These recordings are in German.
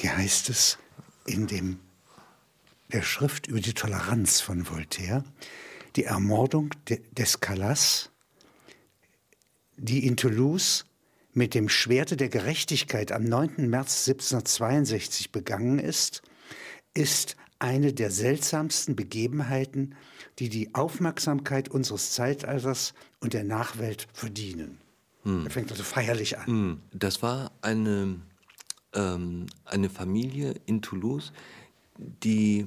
Hier heißt es in dem, der Schrift über die Toleranz von Voltaire, die Ermordung de, des Calas, die in Toulouse mit dem Schwerte der Gerechtigkeit am 9. März 1762 begangen ist, ist eine der seltsamsten Begebenheiten, die die Aufmerksamkeit unseres Zeitalters und der Nachwelt verdienen. Hm. Er fängt also feierlich an. Hm. Das war eine, ähm, eine Familie in Toulouse, die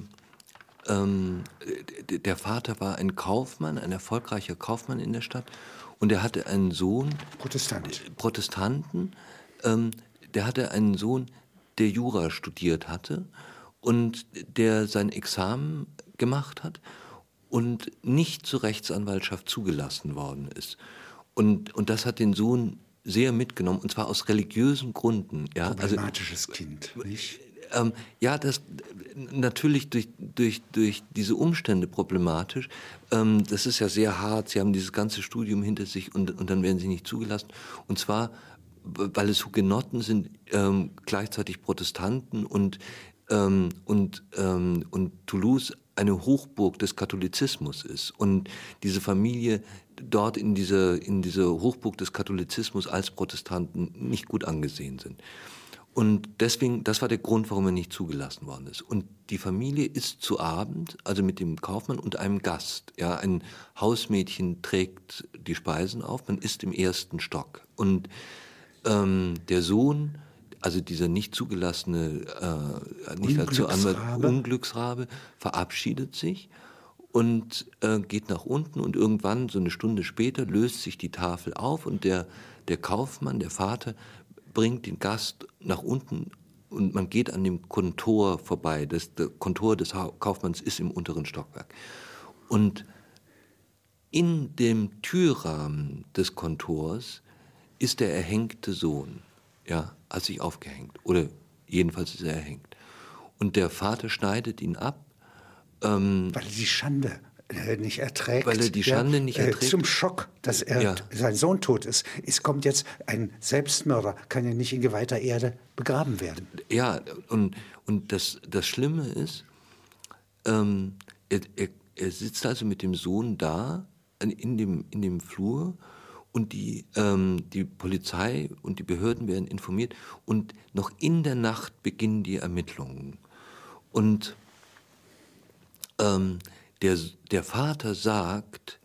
ähm, der Vater war ein Kaufmann, ein erfolgreicher Kaufmann in der Stadt und er hatte einen Sohn. Protestant. Protestanten. Ähm, der hatte einen Sohn, der Jura studiert hatte und der sein Examen gemacht hat und nicht zur Rechtsanwaltschaft zugelassen worden ist. Und, und das hat den Sohn sehr mitgenommen, und zwar aus religiösen Gründen. Ja? Also Problematisches also, Kind, nicht? Ähm, ja, das natürlich durch, durch, durch diese Umstände problematisch. Ähm, das ist ja sehr hart. Sie haben dieses ganze Studium hinter sich und, und dann werden sie nicht zugelassen. Und zwar, weil es Hugenotten sind, ähm, gleichzeitig Protestanten und ähm, und, ähm, und Toulouse eine Hochburg des Katholizismus ist und diese Familie dort in dieser in dieser Hochburg des Katholizismus als Protestanten nicht gut angesehen sind. Und deswegen, das war der Grund, warum er nicht zugelassen worden ist. Und die Familie ist zu Abend, also mit dem Kaufmann und einem Gast. Ja, ein Hausmädchen trägt die Speisen auf, man ist im ersten Stock. Und ähm, der Sohn also dieser nicht zugelassene, äh, nicht dazu Anwalt, Unglücksrabe verabschiedet sich und äh, geht nach unten und irgendwann, so eine Stunde später, löst sich die Tafel auf und der, der Kaufmann, der Vater, bringt den Gast nach unten und man geht an dem Kontor vorbei. Das, der Kontor des Kaufmanns ist im unteren Stockwerk. Und in dem Türrahmen des Kontors ist der erhängte Sohn ja, hat sich aufgehängt. Oder jedenfalls ist er erhängt. Und der Vater schneidet ihn ab. Ähm, weil er die Schande äh, nicht erträgt. Weil er die Schande ja, nicht äh, erträgt. zum Schock, dass er, ja. sein Sohn tot ist. Es kommt jetzt ein Selbstmörder, kann ja nicht in geweihter Erde begraben werden. Ja, und, und das, das Schlimme ist, ähm, er, er, er sitzt also mit dem Sohn da in dem, in dem Flur und die, ähm, die Polizei und die Behörden werden informiert und noch in der Nacht beginnen die Ermittlungen. Und ähm, der, der Vater sagt,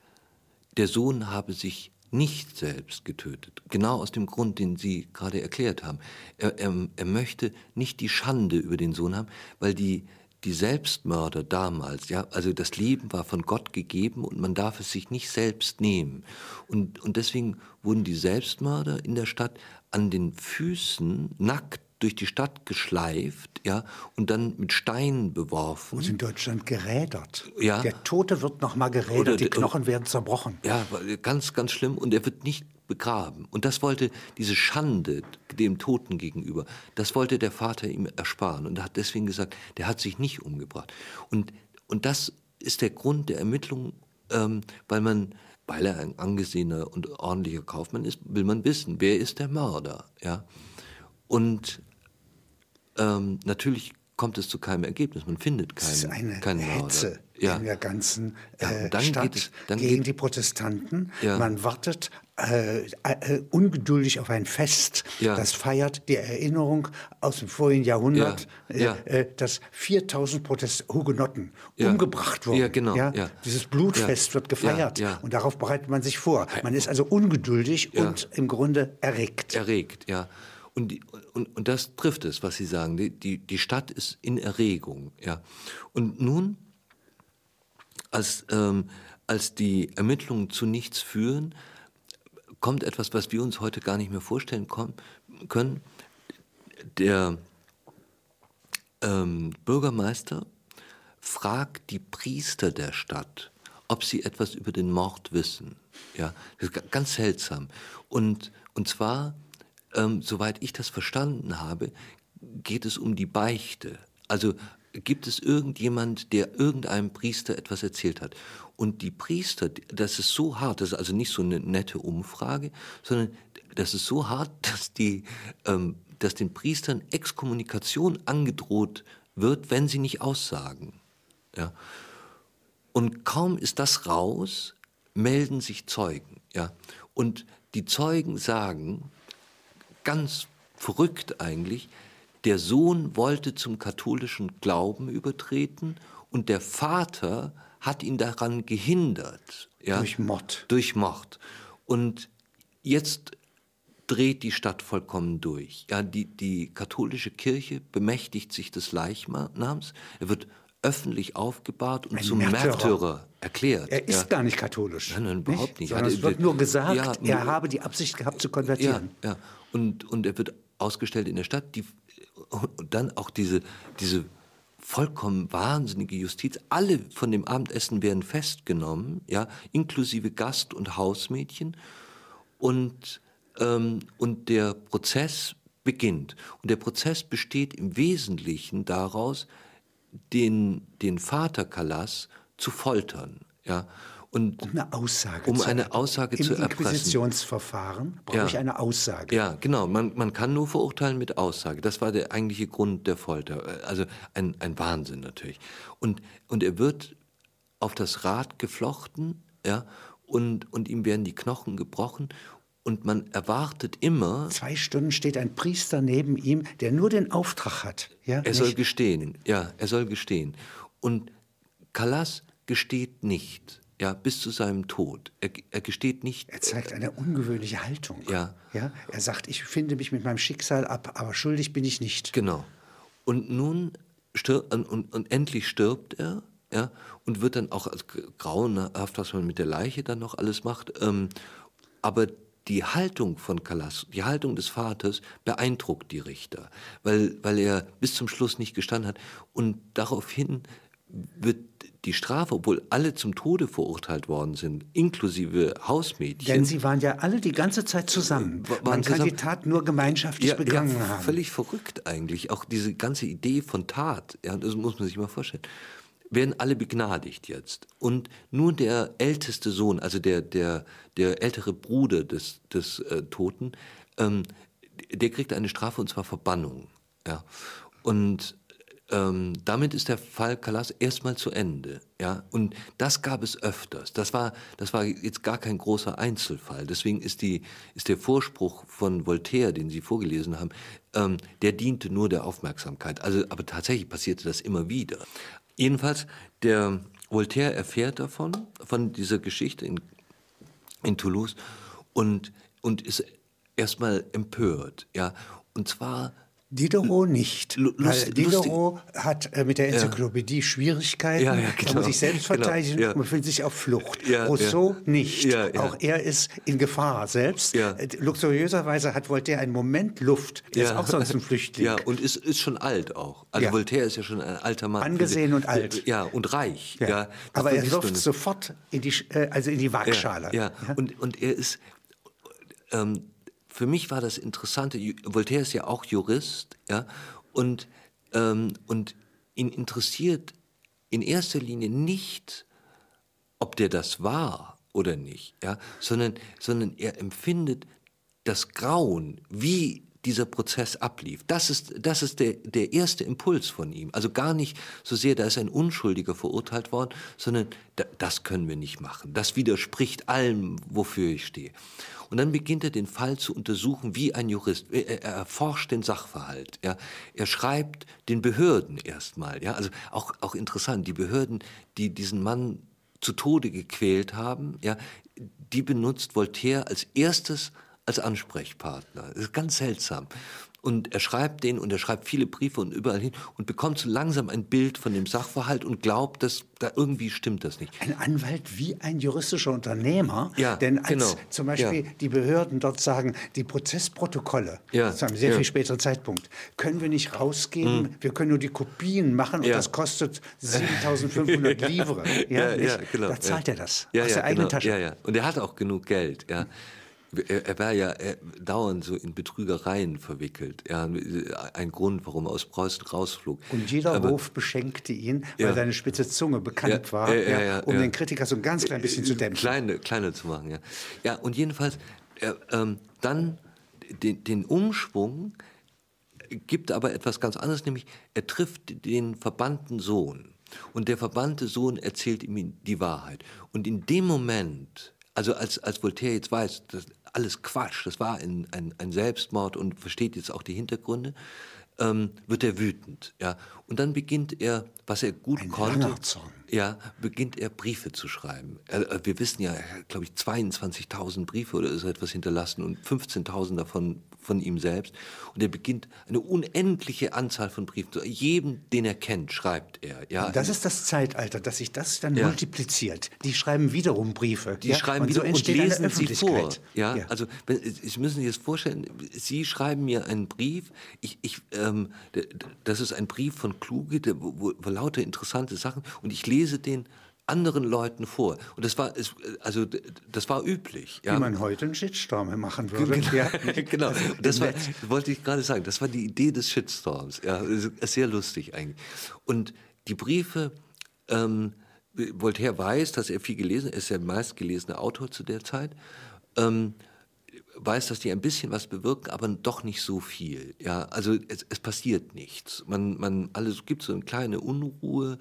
der Sohn habe sich nicht selbst getötet. Genau aus dem Grund, den Sie gerade erklärt haben. Er, er, er möchte nicht die Schande über den Sohn haben, weil die, die Selbstmörder damals, ja, also das Leben war von Gott gegeben und man darf es sich nicht selbst nehmen. Und, und deswegen wurden die Selbstmörder in der Stadt an den Füßen nackt durch die Stadt geschleift, ja, und dann mit Steinen beworfen. Und in Deutschland gerädert. Ja. Der Tote wird nochmal gerädert, Oder, die Knochen werden zerbrochen. Ja, ganz, ganz schlimm. Und er wird nicht begraben. Und das wollte diese Schande dem Toten gegenüber, das wollte der Vater ihm ersparen. Und er hat deswegen gesagt, der hat sich nicht umgebracht. Und, und das ist der Grund der Ermittlung, ähm, weil man, weil er ein angesehener und ordentlicher Kaufmann ist, will man wissen, wer ist der Mörder, ja. Und ähm, natürlich kommt es zu keinem Ergebnis. Man findet keinen. Das ist eine keinen Hetze Mörder. ja. in der ganzen äh, ja, Stadt es, gegen die Protestanten. Ja. Man wartet äh, äh, ungeduldig auf ein Fest, ja. das feiert die Erinnerung aus dem vorigen Jahrhundert, äh, äh, dass 4000 Protest Hugenotten umgebracht wurden. Ja, genau. Ja? Dieses Blutfest wird gefeiert und darauf bereitet man sich vor. Man ist also ungeduldig und im Grunde erregt. Erregt, ja. Und, die, und, und das trifft es, was Sie sagen. Die, die, die Stadt ist in Erregung. Ja. Und nun, als, ähm, als die Ermittlungen zu nichts führen, kommt etwas, was wir uns heute gar nicht mehr vorstellen können. Der ähm, Bürgermeister fragt die Priester der Stadt, ob sie etwas über den Mord wissen. Ja, ganz seltsam. Und, und zwar ähm, soweit ich das verstanden habe, geht es um die Beichte. Also gibt es irgendjemand, der irgendeinem Priester etwas erzählt hat. Und die Priester, das ist so hart, das ist also nicht so eine nette Umfrage, sondern das ist so hart, dass die ähm, dass den Priestern Exkommunikation angedroht wird, wenn sie nicht aussagen. Ja. Und kaum ist das raus, melden sich Zeugen. Ja. Und die Zeugen sagen, ganz verrückt eigentlich, der Sohn wollte zum katholischen Glauben übertreten und der Vater hat ihn daran gehindert. Ja, durch Mord. Durch Mord. Und jetzt dreht die Stadt vollkommen durch. Ja, die, die katholische Kirche bemächtigt sich des Leichnams. Er wird öffentlich aufgebahrt und Ein zum Märtyrer. Märtyrer. erklärt. Er ist ja. gar nicht katholisch. Nein, nein überhaupt nicht. nicht. es wird nur gesagt, ja, er habe die Absicht gehabt zu konvertieren. Ja, ja. Und, und er wird ausgestellt in der Stadt. Die, und dann auch diese, diese vollkommen wahnsinnige Justiz. Alle von dem Abendessen werden festgenommen, ja, inklusive Gast und Hausmädchen. Und, ähm, und der Prozess beginnt. Und der Prozess besteht im Wesentlichen daraus, den, den Vater Kalas zu foltern. Ja. Und um eine Aussage, um zu, eine Aussage zu erpressen. Im Inquisitionsverfahren brauche ja. ich eine Aussage. Ja, genau. Man, man kann nur verurteilen mit Aussage. Das war der eigentliche Grund der Folter. Also ein, ein Wahnsinn natürlich. Und, und er wird auf das Rad geflochten, ja, und, und ihm werden die Knochen gebrochen und man erwartet immer. Zwei Stunden steht ein Priester neben ihm, der nur den Auftrag hat. Ja, er nicht? soll gestehen, ja, er soll gestehen. Und Kalas gesteht nicht, ja, bis zu seinem Tod. Er, er gesteht nicht. Er zeigt eine ungewöhnliche Haltung. Ja. ja. Er sagt, ich finde mich mit meinem Schicksal ab, aber schuldig bin ich nicht. Genau. Und nun stirbt, und, und, endlich stirbt er, ja, und wird dann auch als grauenhaft, was man mit der Leiche dann noch alles macht. Ähm, aber die Haltung von Kalas, die Haltung des Vaters beeindruckt die Richter, weil, weil er bis zum Schluss nicht gestanden hat. Und daraufhin wird die Strafe, obwohl alle zum Tode verurteilt worden sind, inklusive Hausmädchen. Denn sie waren ja alle die ganze Zeit zusammen. Man kann zusammen. die Tat nur gemeinschaftlich ja, begangen ja, haben. Völlig verrückt eigentlich. Auch diese ganze Idee von Tat, ja, das muss man sich mal vorstellen werden alle begnadigt jetzt. Und nur der älteste Sohn, also der, der, der ältere Bruder des, des äh, Toten, ähm, der kriegt eine Strafe und zwar Verbannung. Ja. Und ähm, damit ist der Fall Kalas erstmal zu Ende. Ja? Und das gab es öfters. Das war, das war jetzt gar kein großer Einzelfall. Deswegen ist, die, ist der Vorspruch von Voltaire, den Sie vorgelesen haben, ähm, der diente nur der Aufmerksamkeit. Also, aber tatsächlich passierte das immer wieder. Jedenfalls, der Voltaire erfährt davon, von dieser Geschichte in, in Toulouse und, und ist erstmal empört. Ja? Und zwar Diderot nicht. Lust, Diderot hat äh, mit der Enzyklopädie ja. Schwierigkeiten, ja, ja, genau. muss sich selbst genau. verteidigen, genau. man fühlt sich auf Flucht. Rousseau nicht. Auch er ist in Gefahr selbst. Äh, luxuriöserweise hat Voltaire einen Moment Luft. Der ist auch sonst ein Flüchtling. Ja, und ist, ist schon alt auch. Also Voltaire ist ja schon ein alter Mann. Angesehen und alt. Ja, und reich. Ja. Aber er wirft sofort in die, äh, also in die Waagschale. Ja, Und, und er ist... Ähm, für mich war das Interessante, Voltaire ist ja auch Jurist, ja, und, ähm, und ihn interessiert in erster Linie nicht, ob der das war oder nicht, ja, sondern, sondern er empfindet das Grauen, wie dieser Prozess ablief. Das ist, das ist der, der erste Impuls von ihm. Also gar nicht so sehr, da ist ein Unschuldiger verurteilt worden, sondern da, das können wir nicht machen. Das widerspricht allem, wofür ich stehe. Und dann beginnt er den Fall zu untersuchen wie ein Jurist. Er, er erforscht den Sachverhalt. Ja. Er schreibt den Behörden erstmal. Ja. Also auch, auch interessant, die Behörden, die diesen Mann zu Tode gequält haben, ja, die benutzt Voltaire als erstes als Ansprechpartner. Das ist ganz seltsam. Und er schreibt den und er schreibt viele Briefe und überall hin und bekommt so langsam ein Bild von dem Sachverhalt und glaubt, dass da irgendwie stimmt das nicht. Ein Anwalt wie ein juristischer Unternehmer, ja, denn als genau. zum Beispiel ja. die Behörden dort sagen, die Prozessprotokolle, ja, zu einem sehr ja. viel späteren Zeitpunkt, können wir nicht rausgeben, hm. wir können nur die Kopien machen und das kostet 7.500 Livre. Ja, ja, genau. Da zahlt er das aus der eigenen genau. Tasche. Ja, ja. Und er hat auch genug Geld. Ja. Er, er war ja er, dauernd so in Betrügereien verwickelt. Ja, ein Grund, warum er aus Preußen rausflog. Und jeder Aber, Hof beschenkte ihn, weil ja, seine spitze Zunge bekannt ja, war, ja, um den Kritiker so ein ganz klein bisschen zu dämpfen. Kleine, kleiner zu machen, ja. Ja, und jedenfalls, ähm, dann den, den Umschwung gibt aber etwas ganz anderes, nämlich er trifft den verbannten Sohn. Und der verbannte Sohn erzählt ihm die Wahrheit. Und in dem Moment, also als, als Voltaire jetzt weiß, das alles Quatsch, das war ein, ein, ein Selbstmord und versteht jetzt auch die Hintergründe, ähm, wird er wütend. Ja? Und dann beginnt er, was er gut ein konnte, ja, beginnt er Briefe zu schreiben. Er, wir wissen ja, glaube ich, 22.000 Briefe oder so etwas hinterlassen und 15.000 davon von ihm selbst. Und er beginnt eine unendliche Anzahl von Briefen. Jedem, den er kennt, schreibt er. Ja. Das ist das Zeitalter, dass sich das dann ja. multipliziert. Die schreiben wiederum Briefe. Die ja? schreiben und wiederum so und lesen sie vor. Ja? ja. Also Sie müssen sich das vorstellen, Sie schreiben mir einen Brief. Ich, ich, ähm, das ist ein Brief von Kluge, wo, wo lauter interessante Sachen. Und ich lese den anderen Leuten vor. Und das war, also das war üblich. Ja. Wie man heute einen Shitstorm machen würde. Genau, ja. genau. das war, wollte ich gerade sagen. Das war die Idee des Shitstorms. Ja, sehr lustig eigentlich. Und die Briefe, ähm, Voltaire weiß, dass er viel gelesen, er ist der meistgelesene Autor zu der Zeit. Ähm, weiß, dass die ein bisschen was bewirken, aber doch nicht so viel. Ja, also es, es passiert nichts. Man, man, alles gibt so eine kleine Unruhe,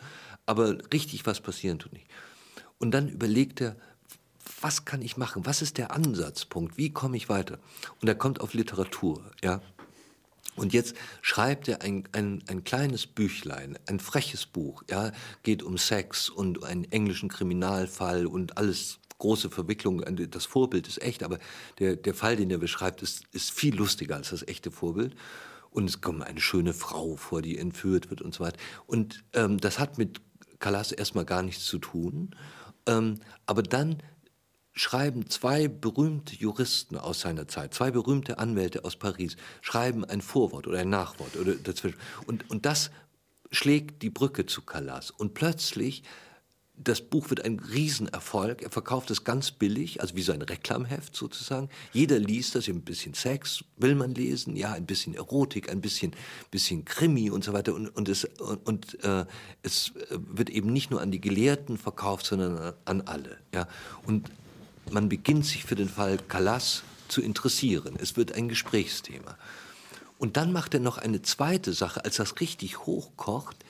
aber richtig was passieren tut nicht. Und dann überlegt er, was kann ich machen? Was ist der Ansatzpunkt? Wie komme ich weiter? Und er kommt auf Literatur, ja. Und jetzt schreibt er ein, ein, ein kleines Büchlein, ein freches Buch, ja, geht um Sex und einen englischen Kriminalfall und alles große Verwicklung. Das Vorbild ist echt, aber der, der Fall, den er beschreibt, ist, ist viel lustiger als das echte Vorbild. Und es kommt eine schöne Frau vor, die entführt wird und so weiter. Und ähm, das hat mit Calas erstmal gar nichts zu tun. Ähm, aber dann schreiben zwei berühmte Juristen aus seiner Zeit, zwei berühmte Anwälte aus Paris, schreiben ein Vorwort oder ein Nachwort oder dazwischen. Und, und das schlägt die Brücke zu Calas. Und plötzlich das Buch wird ein Riesenerfolg. Er verkauft es ganz billig, also wie so ein Reklamheft sozusagen. Jeder liest das, ein bisschen Sex will man lesen, ja, ein bisschen Erotik, ein bisschen, bisschen Krimi und so weiter. Und, und, es, und, und äh, es wird eben nicht nur an die Gelehrten verkauft, sondern an alle. Ja. Und man beginnt sich für den Fall Calas zu interessieren. Es wird ein Gesprächsthema. Und dann macht er noch eine zweite Sache, als das richtig hochkocht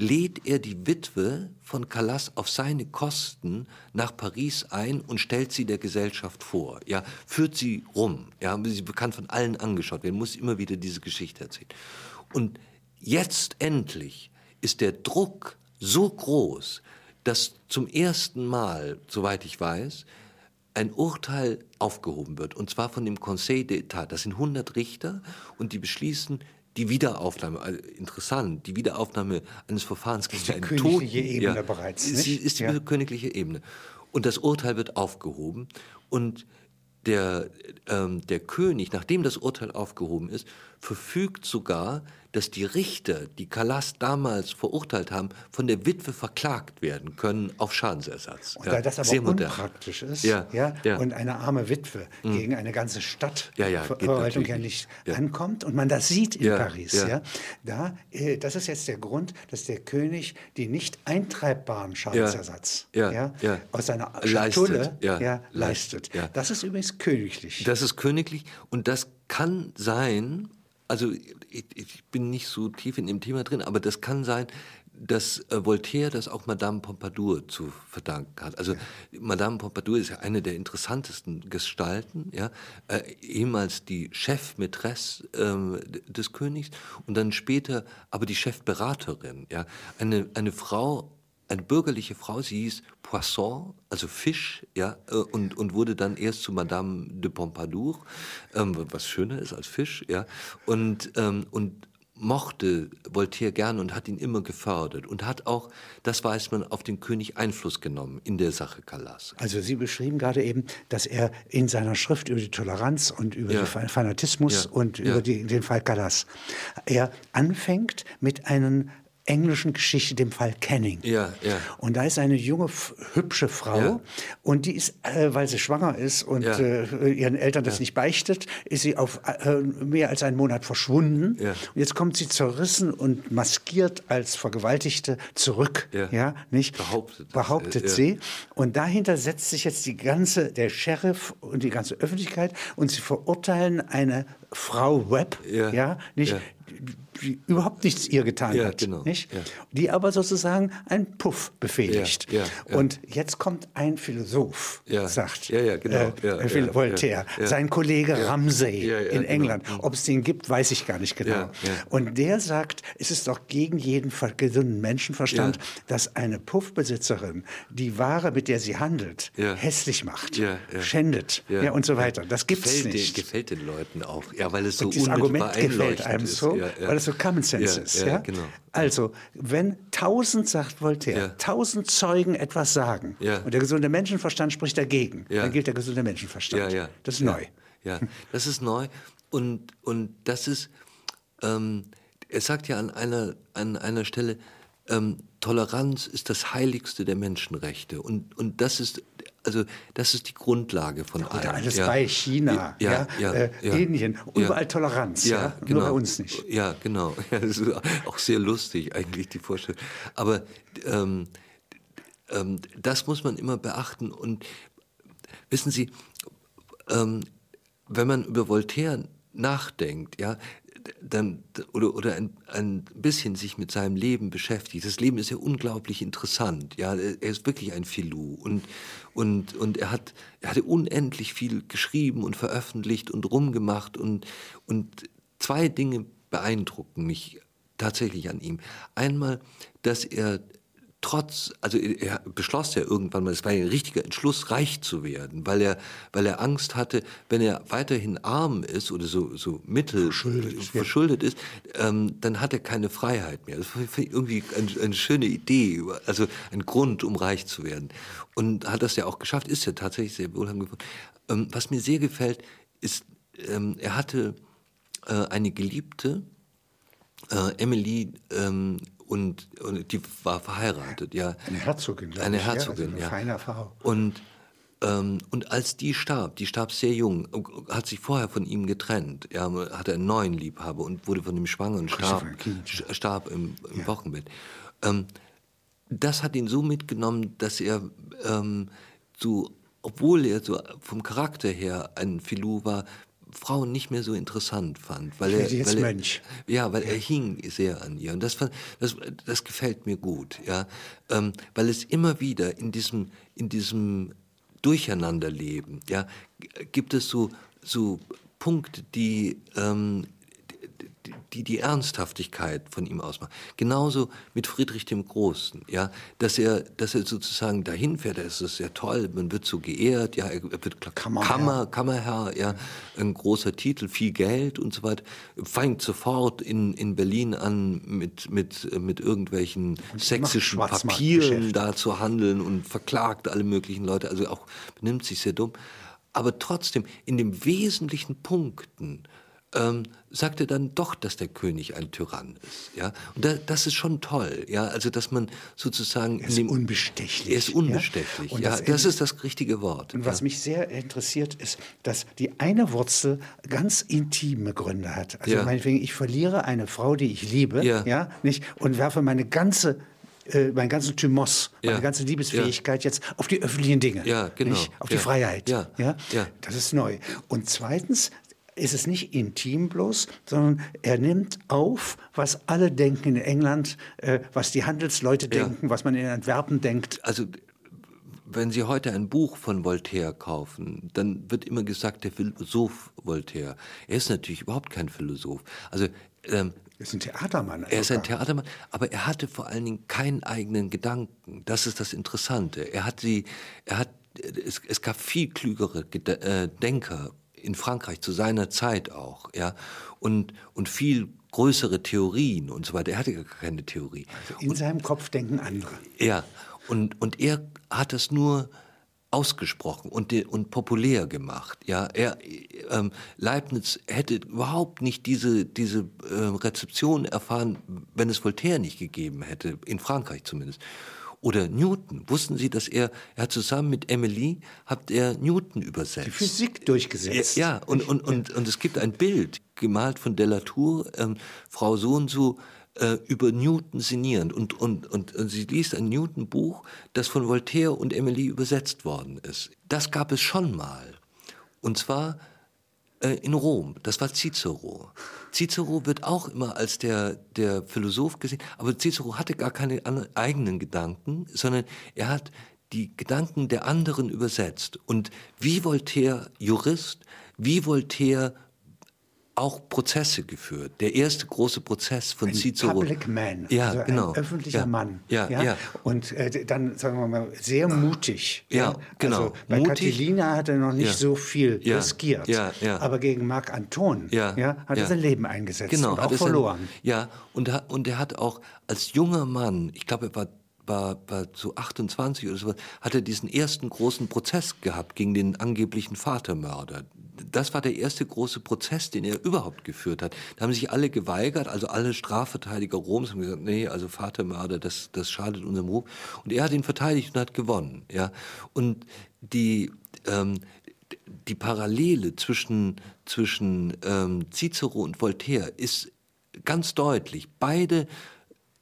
lädt er die Witwe von Calas auf seine Kosten nach Paris ein und stellt sie der Gesellschaft vor. Ja, führt sie rum. Ja, sie bekannt von allen angeschaut werden, muss immer wieder diese Geschichte erzählen. Und jetzt endlich ist der Druck so groß, dass zum ersten Mal, soweit ich weiß, ein Urteil aufgehoben wird, und zwar von dem Conseil d'État. Das sind 100 Richter und die beschließen, die Wiederaufnahme, also interessant, die Wiederaufnahme eines Verfahrens gegen ist die einen königliche Toten, Ebene ja, bereits. Nicht? Ist, ist die ja. königliche Ebene. Und das Urteil wird aufgehoben. Und der, ähm, der König, nachdem das Urteil aufgehoben ist, verfügt sogar, dass die Richter, die Calas damals verurteilt haben, von der Witwe verklagt werden können auf Schadensersatz. Und ja, da das aber sehr unpraktisch ist ja, ja, ja, und eine arme Witwe mhm. gegen eine ganze Stadtverwaltung ja, nicht ankommt und man das sieht in Paris, ja, da, äh, das ist jetzt der Grund, dass der König die nicht eintreibbaren Schadensersatz ja, aus seiner Schatulle leistet. leistet. Das ist übrigens königlich. Das ist königlich und das kann sein, also ich, ich, bin nicht so tief in dem Thema drin, aber das kann sein, dass äh, Voltaire das auch Madame Pompadour zu verdanken hat. Also Madame Pompadour ist ja eine der interessantesten Gestalten, ja, äh, ehemals die Chefmätresse äh, des Königs und dann später aber die Chefberaterin, ja, eine eine Frau eine bürgerliche Frau, sie hieß Poisson, also Fisch, ja, äh, und, und wurde dann erst zu Madame de Pompadour, ähm, was schöner ist als Fisch, ja, und, ähm, und mochte Voltaire gern und hat ihn immer gefördert und hat auch, das weiß man, auf den König Einfluss genommen in der Sache Calas. Also Sie beschrieben gerade eben, dass er in seiner Schrift über die Toleranz und über ja. den Fanatismus ja. und über die, den Fall Calas, er anfängt mit einem englischen Geschichte, dem Fall Canning. Ja, ja. Und da ist eine junge, hübsche Frau ja. und die ist, äh, weil sie schwanger ist und ja. äh, ihren Eltern das ja. nicht beichtet, ist sie auf äh, mehr als einen Monat verschwunden. Ja. Und jetzt kommt sie zerrissen und maskiert als Vergewaltigte zurück. Ja, nicht? Behauptet, Behauptet sie. Und dahinter setzt sich jetzt die ganze, der Sheriff und die ganze Öffentlichkeit und sie verurteilen eine Frau Webb, ja, nicht? Die überhaupt nichts ihr getan Ja, hat, genau, nicht? ja. die aber sozusagen einen Puff befehligt. Ja. Und jetzt kommt ein Philosoph, sagt genau. äh, Voltaire, sein Kollege. Ramsay in genau. England. Ob es den gibt, weiß ich gar nicht genau. Und der sagt, es ist doch gegen jeden gesunden Menschenverstand, dass eine Puffbesitzerin die Ware, mit der sie handelt, hässlich macht, schändet ja. und so weiter. Das gibt es nicht. Den, gefällt den Leuten auch. Ja, weil es so unmittelbar Argument gefällt einem ist. so, weil es so Common Sense Ja, ist. ja, Ja, genau. Also, wenn tausend, sagt Voltaire, Ja. tausend Zeugen etwas sagen Ja. und der gesunde Menschenverstand spricht dagegen, Ja. dann gilt der gesunde Menschenverstand. Ja, ja. Das ist ja. neu. Ja, das ist neu. Und, und das ist, ähm, er sagt ja an einer, an einer Stelle, ähm, Toleranz ist das heiligste der Menschenrechte. Und, und das ist, also, das ist die Grundlage von allem. Oder alles ja. bei China, ja, ja, äh, ja. Indien, Ja. überall Toleranz, ja, genau. nur bei uns nicht. Ja, genau. Ja, das ist auch sehr lustig eigentlich, die Vorstellung. Aber ähm, ähm, das muss man immer beachten. Und wissen Sie, ähm, wenn man über Voltaire nachdenkt, ja, dann, oder, oder ein, ein bisschen sich mit seinem Leben beschäftigt. Das Leben ist ja unglaublich interessant. Ja, er ist wirklich ein Filou und, und, und er, hat, er hatte unendlich viel geschrieben und veröffentlicht und rumgemacht und, und zwei Dinge beeindrucken mich tatsächlich an ihm. Einmal, dass er trotz, also er beschloss ja irgendwann mal, es war ein richtiger Entschluss, reich zu werden, weil er, weil er Angst hatte, wenn er weiterhin arm ist oder so, so mittel verschuldet, verschuldet ist, ähm, dann hat er keine Freiheit mehr. Das war irgendwie eine, eine schöne Idee, also ein Grund, um reich zu werden. Und hat das ja auch geschafft, ist ja tatsächlich sehr wohlhabend geworden. Ähm, was mir sehr gefällt, ist, ähm, er hatte äh, eine Geliebte, äh, Emily, ähm, und, und die war verheiratet, ja. Eine Herzogin, Eine ich, ja, Herzogin, also eine ja. feine Frau. Und, ähm, und als die starb, die starb sehr jung, hat sich vorher von ihm getrennt, ja, hatte einen neuen Liebhaber und wurde von ihm schwanger und starb, starb im, im Ja. Wochenbett. Ähm, das hat ihn so mitgenommen, dass er ähm, so, obwohl er so vom Charakter her ein Filou war, Frauen nicht mehr so interessant fand, weil er, jetzt weil er Mönch. ja, weil er hing sehr an ihr. Und das, fand- das, das gefällt mir gut, ja, ähm, weil es immer wieder in diesem in diesem Durcheinanderleben, ja, gibt es so so Punkte, die ähm, die- die Ernsthaftigkeit von ihm ausmachen. Genauso mit Friedrich dem Großen, ja, dass er, dass er sozusagen dahin fährt, das ist sehr toll, man wird so geehrt, ja, er wird Kammerherr. Kammer, Kammerherr, ja, ein großer Titel, viel Geld und so weiter, fängt sofort in, in Berlin an mit, mit, mit irgendwelchen sächsischen Papieren da zu handeln und verklagt alle möglichen Leute, also auch benimmt sich sehr dumm. Aber trotzdem, in den wesentlichen Punkten ähm, sagt er dann doch, dass der König ein Tyrann ist. Ja? Und da, das ist schon toll. Ja? Also, dass man sozusagen... Er ist dem, unbestechlich. Er ist ja? unbestechlich. Und Ja, das das, ist das richtige Wort. Und was ja. mich sehr interessiert, ist, dass die eine Wurzel ganz intime Gründe hat. Also Ja. meinetwegen, ich verliere eine Frau, die ich liebe, Ja. ja, nicht, und werfe meine ganze äh, meinen ganzen Thymos, meine Ja. ganze Liebesfähigkeit jetzt auf die öffentlichen Dinge, Ja, genau. nicht? auf die Ja. Freiheit. Ja. Ja. Das ist neu. Und zweitens ist es nicht intim bloß, sondern er nimmt auf, was alle denken in England, äh, was die Handelsleute Ja. denken, was man in Antwerpen denkt. Also, wenn Sie heute ein Buch von Voltaire kaufen, dann wird immer gesagt, der Philosoph Voltaire. Er ist natürlich überhaupt kein Philosoph. Also, ähm, Er ist ein Theatermann. er ist ein. Theatermann, aber er hatte vor allen Dingen keinen eigenen Gedanken. Das ist das Interessante. Er hat sie, er hat, es, es gab viel klügere äh, Denker in Frankreich zu seiner Zeit auch, ja, und, und viel größere Theorien und so weiter. Er hatte gar keine Theorie. In seinem Kopf denken andere. Ja, und, und er hat das nur ausgesprochen und, und populär gemacht. Ja, er, ähm, Leibniz hätte überhaupt nicht diese, diese äh, Rezeption erfahren, wenn es Voltaire nicht gegeben hätte, in Frankreich zumindest. Oder Newton. Wussten Sie, dass er, er hat zusammen mit Emily, hat er Newton übersetzt. Die Physik durchgesetzt. Ja, und, und, und, und es gibt ein Bild, gemalt von Delatour, ähm, Frau so und so, äh, über Newton sinnierend. Und, und, und, und sie liest ein Newton-Buch, das von Voltaire und Emily übersetzt worden ist. Das gab es schon mal. Und zwar in Rom. Das war Cicero. Cicero wird auch immer als der, der Philosoph gesehen, aber Cicero hatte gar keine eigenen Gedanken, sondern er hat die Gedanken der anderen übersetzt. Und wie Voltaire Jurist, wie Voltaire auch Prozesse geführt. Der erste große Prozess von ein Cicero. Public Man, ja, also genau. ein öffentlicher ja, Mann. Ja, ja, ja. Und äh, dann, sagen wir mal, sehr mutig. Ja, genau. Also bei Mutig. Catilina hat er noch nicht so viel riskiert. ja, ja. Aber gegen Marc Anton Ja, hat er sein Leben eingesetzt Genau, und hat auch verloren. ja, und, er- und er hat auch als junger Mann, ich glaube, er war, war, war so 28 oder so, hat er diesen ersten großen Prozess gehabt gegen den angeblichen Vatermörder. Das war der erste große Prozess, den er überhaupt geführt hat. Da haben sich alle geweigert, also alle Strafverteidiger Roms haben gesagt, nee, also Vatermörder, das, das schadet unserem Ruf. Und er hat ihn verteidigt und hat gewonnen. Ja? Und die, ähm, die Parallele zwischen, zwischen ähm, Cicero und Voltaire ist ganz deutlich. Beide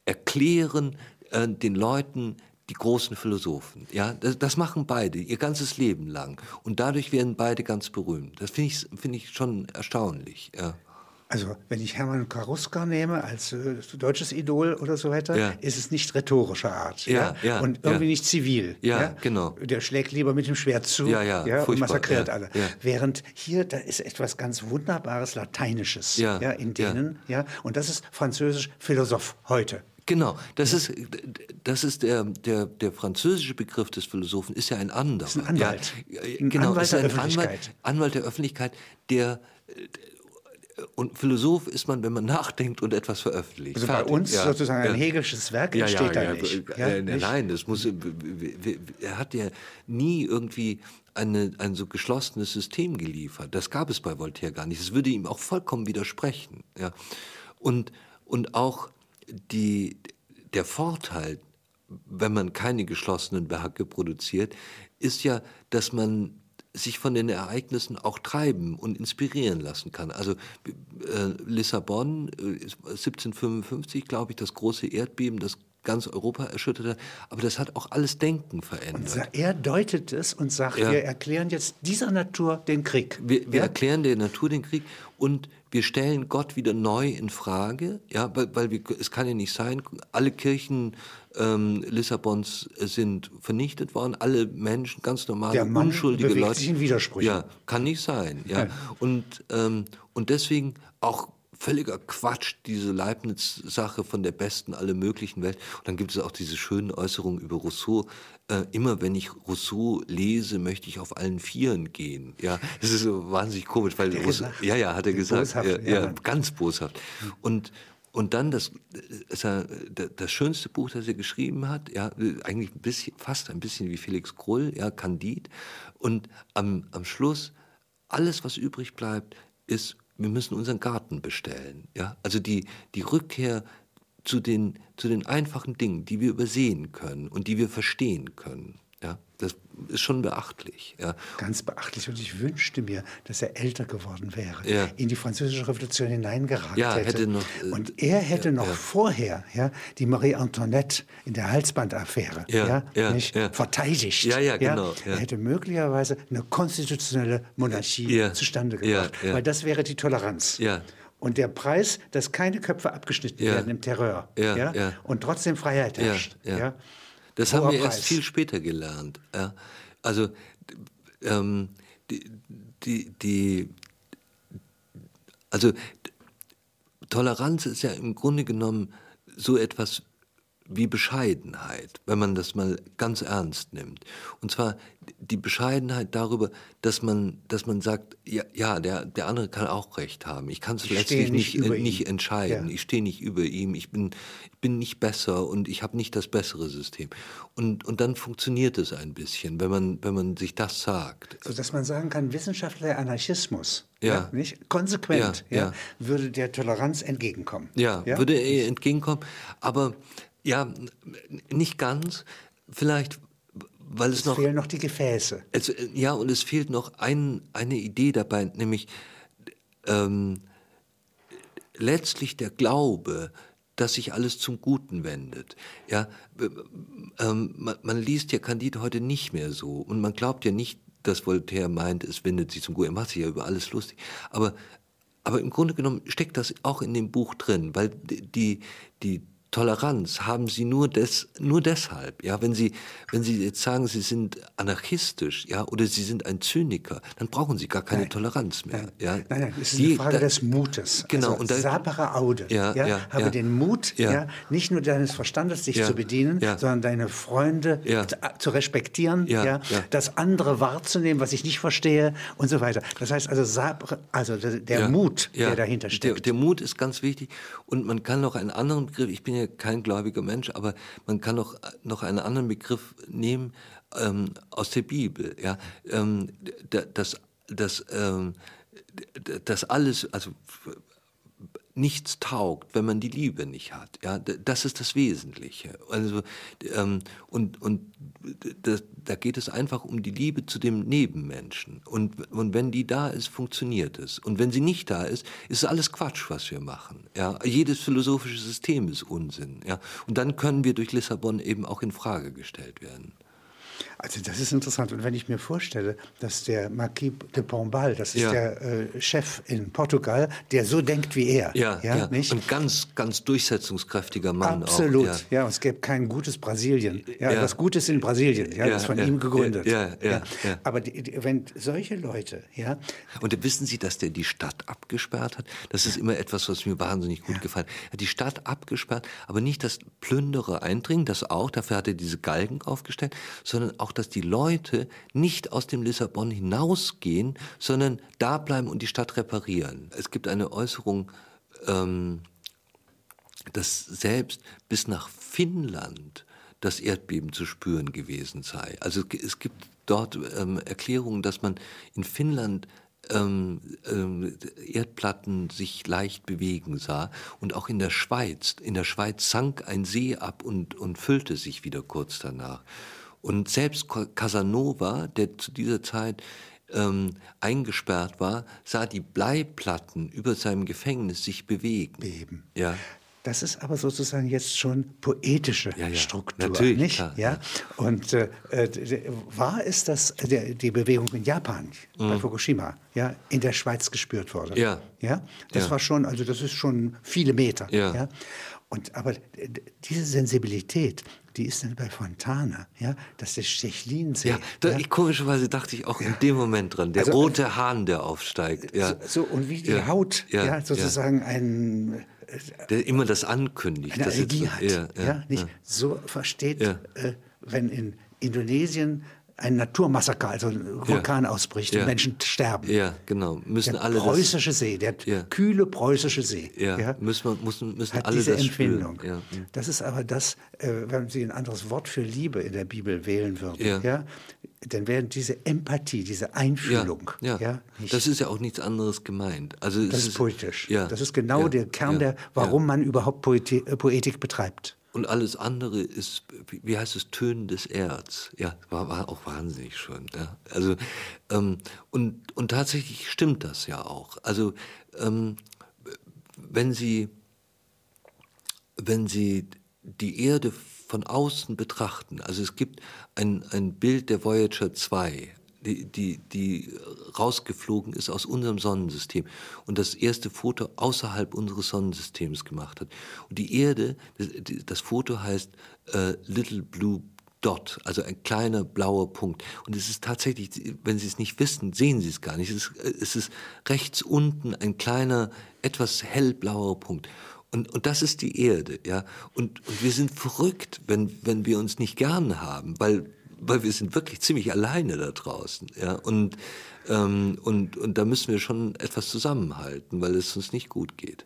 erklären äh, den Leuten die großen Philosophen. Ja, das, das machen beide ihr ganzes Leben lang und dadurch werden beide ganz berühmt. Das finde ich finde ich schon erstaunlich. Ja. Also, wenn ich Hermann Karuska nehme als äh, deutsches Idol oder so weiter, Ja. ist es nicht rhetorischer Art. Ja, ja, und irgendwie ja. nicht zivil. Ja, genau. Der schlägt lieber mit dem Schwert zu Ja, ja, und furchtbar, massakriert ja, alle. ja. Während hier, da ist etwas ganz Wunderbares Lateinisches. Ja, in ja. denen, ja. Und das ist französisch Philosoph heute. Genau, das ist das ist der der der französische Begriff des Philosophen ist ja ein anderer. Ist ein Anwalt. Ja, Ein genau, Anwalt ist der ein Öffentlichkeit. Anwalt, Anwalt der Öffentlichkeit, der und Philosoph ist man, wenn man nachdenkt und etwas veröffentlicht. Also bei Fertig. uns Ja, sozusagen ein ja. Hegelsches Werk Ja, entsteht ja, da ja, nicht. äh, Ja, äh, nicht? Nein, das muss. Er hat ja nie irgendwie eine, ein so geschlossenes System geliefert. Das gab es bei Voltaire gar nicht. Das würde ihm auch vollkommen widersprechen. Ja. Und, und auch die, der Vorteil, wenn man keine geschlossenen Werke produziert, ist ja, dass man sich von den Ereignissen auch treiben und inspirieren lassen kann. Also äh, Lissabon, äh, ist 1755, glaube ich, das große Erdbeben, das ganz Europa erschütterte, aber das hat auch alles Denken verändert. Sa- Er deutet es und sagt, Ja. wir erklären jetzt dieser Natur den Krieg. Wir, wir ja? erklären der Natur den Krieg und wir stellen Gott wieder neu in Frage, ja, weil, weil wir, es kann ja nicht sein, alle Kirchen ähm, Lissabons sind vernichtet worden, alle Menschen, ganz normale, Der Mann unschuldige bewegt Leute. sich in Widersprüchen. Ja, kann nicht sein, ja. Und, ähm, und deswegen auch völliger Quatsch, diese Leibniz-Sache von der besten aller möglichen Welt. Und dann gibt es auch diese schönen Äußerungen über Rousseau. Äh, immer wenn ich Rousseau lese, möchte ich auf allen Vieren gehen. Ja, das ist so wahnsinnig komisch, weil Rousseau, ja, ja, hat er gesagt, Boshaft, ja, ja. ja, ganz boshaft. Und und dann das, er, das schönste Buch, das er geschrieben hat, ja, eigentlich ein bisschen, fast ein bisschen wie Felix Krull, ja, Candid. Und am, am Schluss, alles, was übrig bleibt, ist, wir müssen unseren Garten bestellen. Ja? Also die, die Rückkehr zu den, zu den einfachen Dingen, die wir übersehen können und die wir verstehen können. Ja? Das ist schon beachtlich. Ja? Ganz beachtlich. Und ich wünschte mir, dass er älter geworden wäre, Ja. in die französische Revolution hineingeragt Ja, hätte. hätte noch, äh, und er hätte noch vorher ja, die Marie Antoinette in der Halsbandaffäre Ja, nicht, verteidigt. Ja, genau. Er hätte möglicherweise eine konstitutionelle Monarchie zustande gebracht, weil das wäre die Toleranz. Ja. Und der Preis, dass keine Köpfe abgeschnitten Ja. werden im Terror Ja, ja. und trotzdem Freiheit Ja, herrscht. ja. Ja. Das Hoher haben wir erst Preis. viel später gelernt. Ja. Also ähm, die, die, die, also Toleranz ist ja im Grunde genommen so etwas wie Bescheidenheit, wenn man das mal ganz ernst nimmt. Und zwar die Bescheidenheit darüber, dass man, dass man sagt, ja, ja der, der andere kann auch Recht haben. Ich kann es letztlich nicht nicht, äh, nicht entscheiden. Ja. Ich stehe nicht über ihm. Ich bin, ich bin nicht besser und ich habe nicht das bessere System. Und, und dann funktioniert es ein bisschen, wenn man, wenn man sich das sagt. So dass man sagen kann, wissenschaftlicher Anarchismus, Ja. nicht? konsequent, Ja, ja, ja. würde der Toleranz entgegenkommen. Ja, würde er entgegenkommen. Aber ja, nicht ganz. Vielleicht, weil es Es noch. fehlen noch die Gefäße. Es, äh, ja, und es fehlt noch ein, eine Idee dabei, nämlich ähm, letztlich der Glaube, dass sich alles zum Guten wendet. Ja, ähm, man, man liest ja Candide heute nicht mehr so und man glaubt ja nicht, dass Voltaire meint, es wendet sich zum Guten. Er macht sich ja über alles lustig. Aber, aber im Grunde genommen steckt das auch in dem Buch drin, weil die, die Toleranz haben sie nur, des, nur deshalb. Ja, wenn sie, wenn sie jetzt sagen, sie sind anarchistisch, ja, oder sie sind ein Zyniker, dann brauchen sie gar keine nein, Toleranz mehr. Nein, ja. nein, nein, es ist Die, eine Frage da, des Mutes. Genau. Also, und da, sapere Aude. Ja, ja, ja habe ja. den Mut, ja. ja. nicht nur deines Verstandes dich zu bedienen, sondern deine Freunde zu respektieren, ja, das andere wahrzunehmen, was ich nicht verstehe und so weiter. Das heißt also, sapere, also der Mut, der dahinter steht. Der, der Mut ist ganz wichtig und man kann noch einen anderen Begriff, ich bin ja kein gläubiger Mensch, aber man kann noch, noch einen anderen Begriff nehmen ähm, aus der Bibel. Ja? Ähm, das, das, ähm, das alles, also nichts taugt, wenn man die Liebe nicht hat. Ja, das ist das Wesentliche. Also ähm, und und das, da geht es einfach um die Liebe zu dem Nebenmenschen. Und und wenn die da ist, funktioniert es. Und wenn sie nicht da ist, ist alles Quatsch, was wir machen. Ja, jedes philosophische System ist Unsinn. Ja, und dann können wir durch Lissabon eben auch in Frage gestellt werden. Also das ist interessant. Und wenn ich mir vorstelle, dass der Marquis de Pombal, das ist ja. der äh, Chef in Portugal, der so denkt wie er. Ja, ja, ja. Nicht? ein ganz, ganz durchsetzungskräftiger Mann. Absolut. Auch, ja. ja, es gäbe kein gutes Brasilien. Ja, ja. was Gutes in Brasilien, ja, das ist von ihm gegründet. Ja, ja. Aber die, die, wenn solche Leute, ja. Und wissen Sie, dass der die Stadt abgesperrt hat? Das ist immer etwas, was mir wahnsinnig gut gefallen hat. Er hat die Stadt abgesperrt, aber nicht das Plünderer eindringen, das auch, dafür hat er diese Galgen aufgestellt, sondern auch auch, dass die Leute nicht aus dem Lissabon hinausgehen, sondern da bleiben und die Stadt reparieren. Es gibt eine Äußerung, ähm, dass selbst bis nach Finnland das Erdbeben zu spüren gewesen sei. Also es gibt dort ähm, Erklärungen, dass man in Finnland ähm, ähm, Erdplatten sich leicht bewegen sah. Und auch in der Schweiz. In der Schweiz sank ein See ab und, und füllte sich wieder kurz danach. Und selbst Casanova, der zu dieser Zeit ähm, eingesperrt war, sah die Bleiplatten über seinem Gefängnis sich bewegen. Beben. Ja. Das ist aber sozusagen jetzt schon poetische ja, ja. Struktur, Natürlich, nicht? Klar, ja? Und äh, war es, dass der, die Bewegung in Japan mhm. bei Fukushima ja, in der Schweiz gespürt wurde? Ja. ja? Das ja. war schon, also das ist schon viele Meter. Ja. ja? Und aber diese Sensibilität, die ist dann bei Fontana, ja, dass der Stechlinsee. Ja, da, ja. Ich, komischerweise dachte ich auch in dem Moment dran, der also, rote Hahn, der aufsteigt. Ja. So, und wie die ja. Haut, ja, sozusagen ein der immer das ankündigt. Eine Energie hat, ja, ja, nicht so versteht, äh, wenn in Indonesien ein Naturmassaker, also ein Vulkan ja. ausbricht ja. und Menschen sterben. Ja, genau. Müssen der alle preußische das, See, der ja. kühle preußische See, ja. Müssen, müssen, müssen hat alle diese das Empfindung. Das ist aber das, äh, wenn Sie ein anderes Wort für Liebe in der Bibel wählen würden, ja. dann wäre diese Empathie, diese Einfühlung. Ja, ja. das ist ja auch nichts anderes gemeint. Also das ist, ist poetisch. Ja. Das ist genau der Kern, der, warum man überhaupt Poetik, äh, Poetik betreibt. Und alles andere ist, wie heißt es, tönendes Erz. Ja, war, war auch wahnsinnig schön. Ja. Also, ähm, und, und tatsächlich stimmt das ja auch. Also, ähm, wenn Sie, wenn Sie die Erde von außen betrachten, also es gibt ein, ein Bild der Voyager 2, die, die, rausgeflogen ist aus unserem Sonnensystem und das erste Foto außerhalb unseres Sonnensystems gemacht hat. Und die Erde, das, das Foto heißt äh, Little Blue Dot, also ein kleiner blauer Punkt. Und es ist tatsächlich, wenn Sie es nicht wissen, sehen Sie es gar nicht. Es ist, es ist rechts unten ein kleiner, etwas hellblauer Punkt. Und, und das ist die Erde, ja. Und, und wir sind verrückt, wenn, wenn wir uns nicht gern haben, weil weil wir sind wirklich ziemlich alleine da draußen. Ja? Und, ähm, und, und da müssen wir schon etwas zusammenhalten, weil es uns nicht gut geht.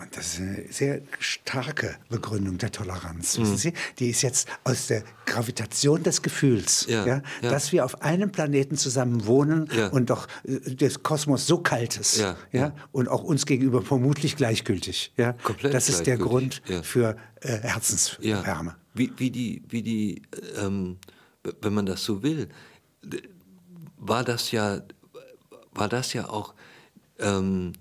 Und das ist eine sehr starke Begründung der Toleranz. Mhm. Sie? Die ist jetzt aus der Gravitation des Gefühls, ja, ja, ja. dass wir auf einem Planeten zusammen wohnen und doch äh, des Kosmos so kalt ist ja, und auch uns gegenüber vermutlich gleichgültig. Ja? Komplett das ist der Grund für äh, Herzenswärme. Wie, wie die, wie die ähm, wenn man das so will, war das ja, war das ja auch ähm,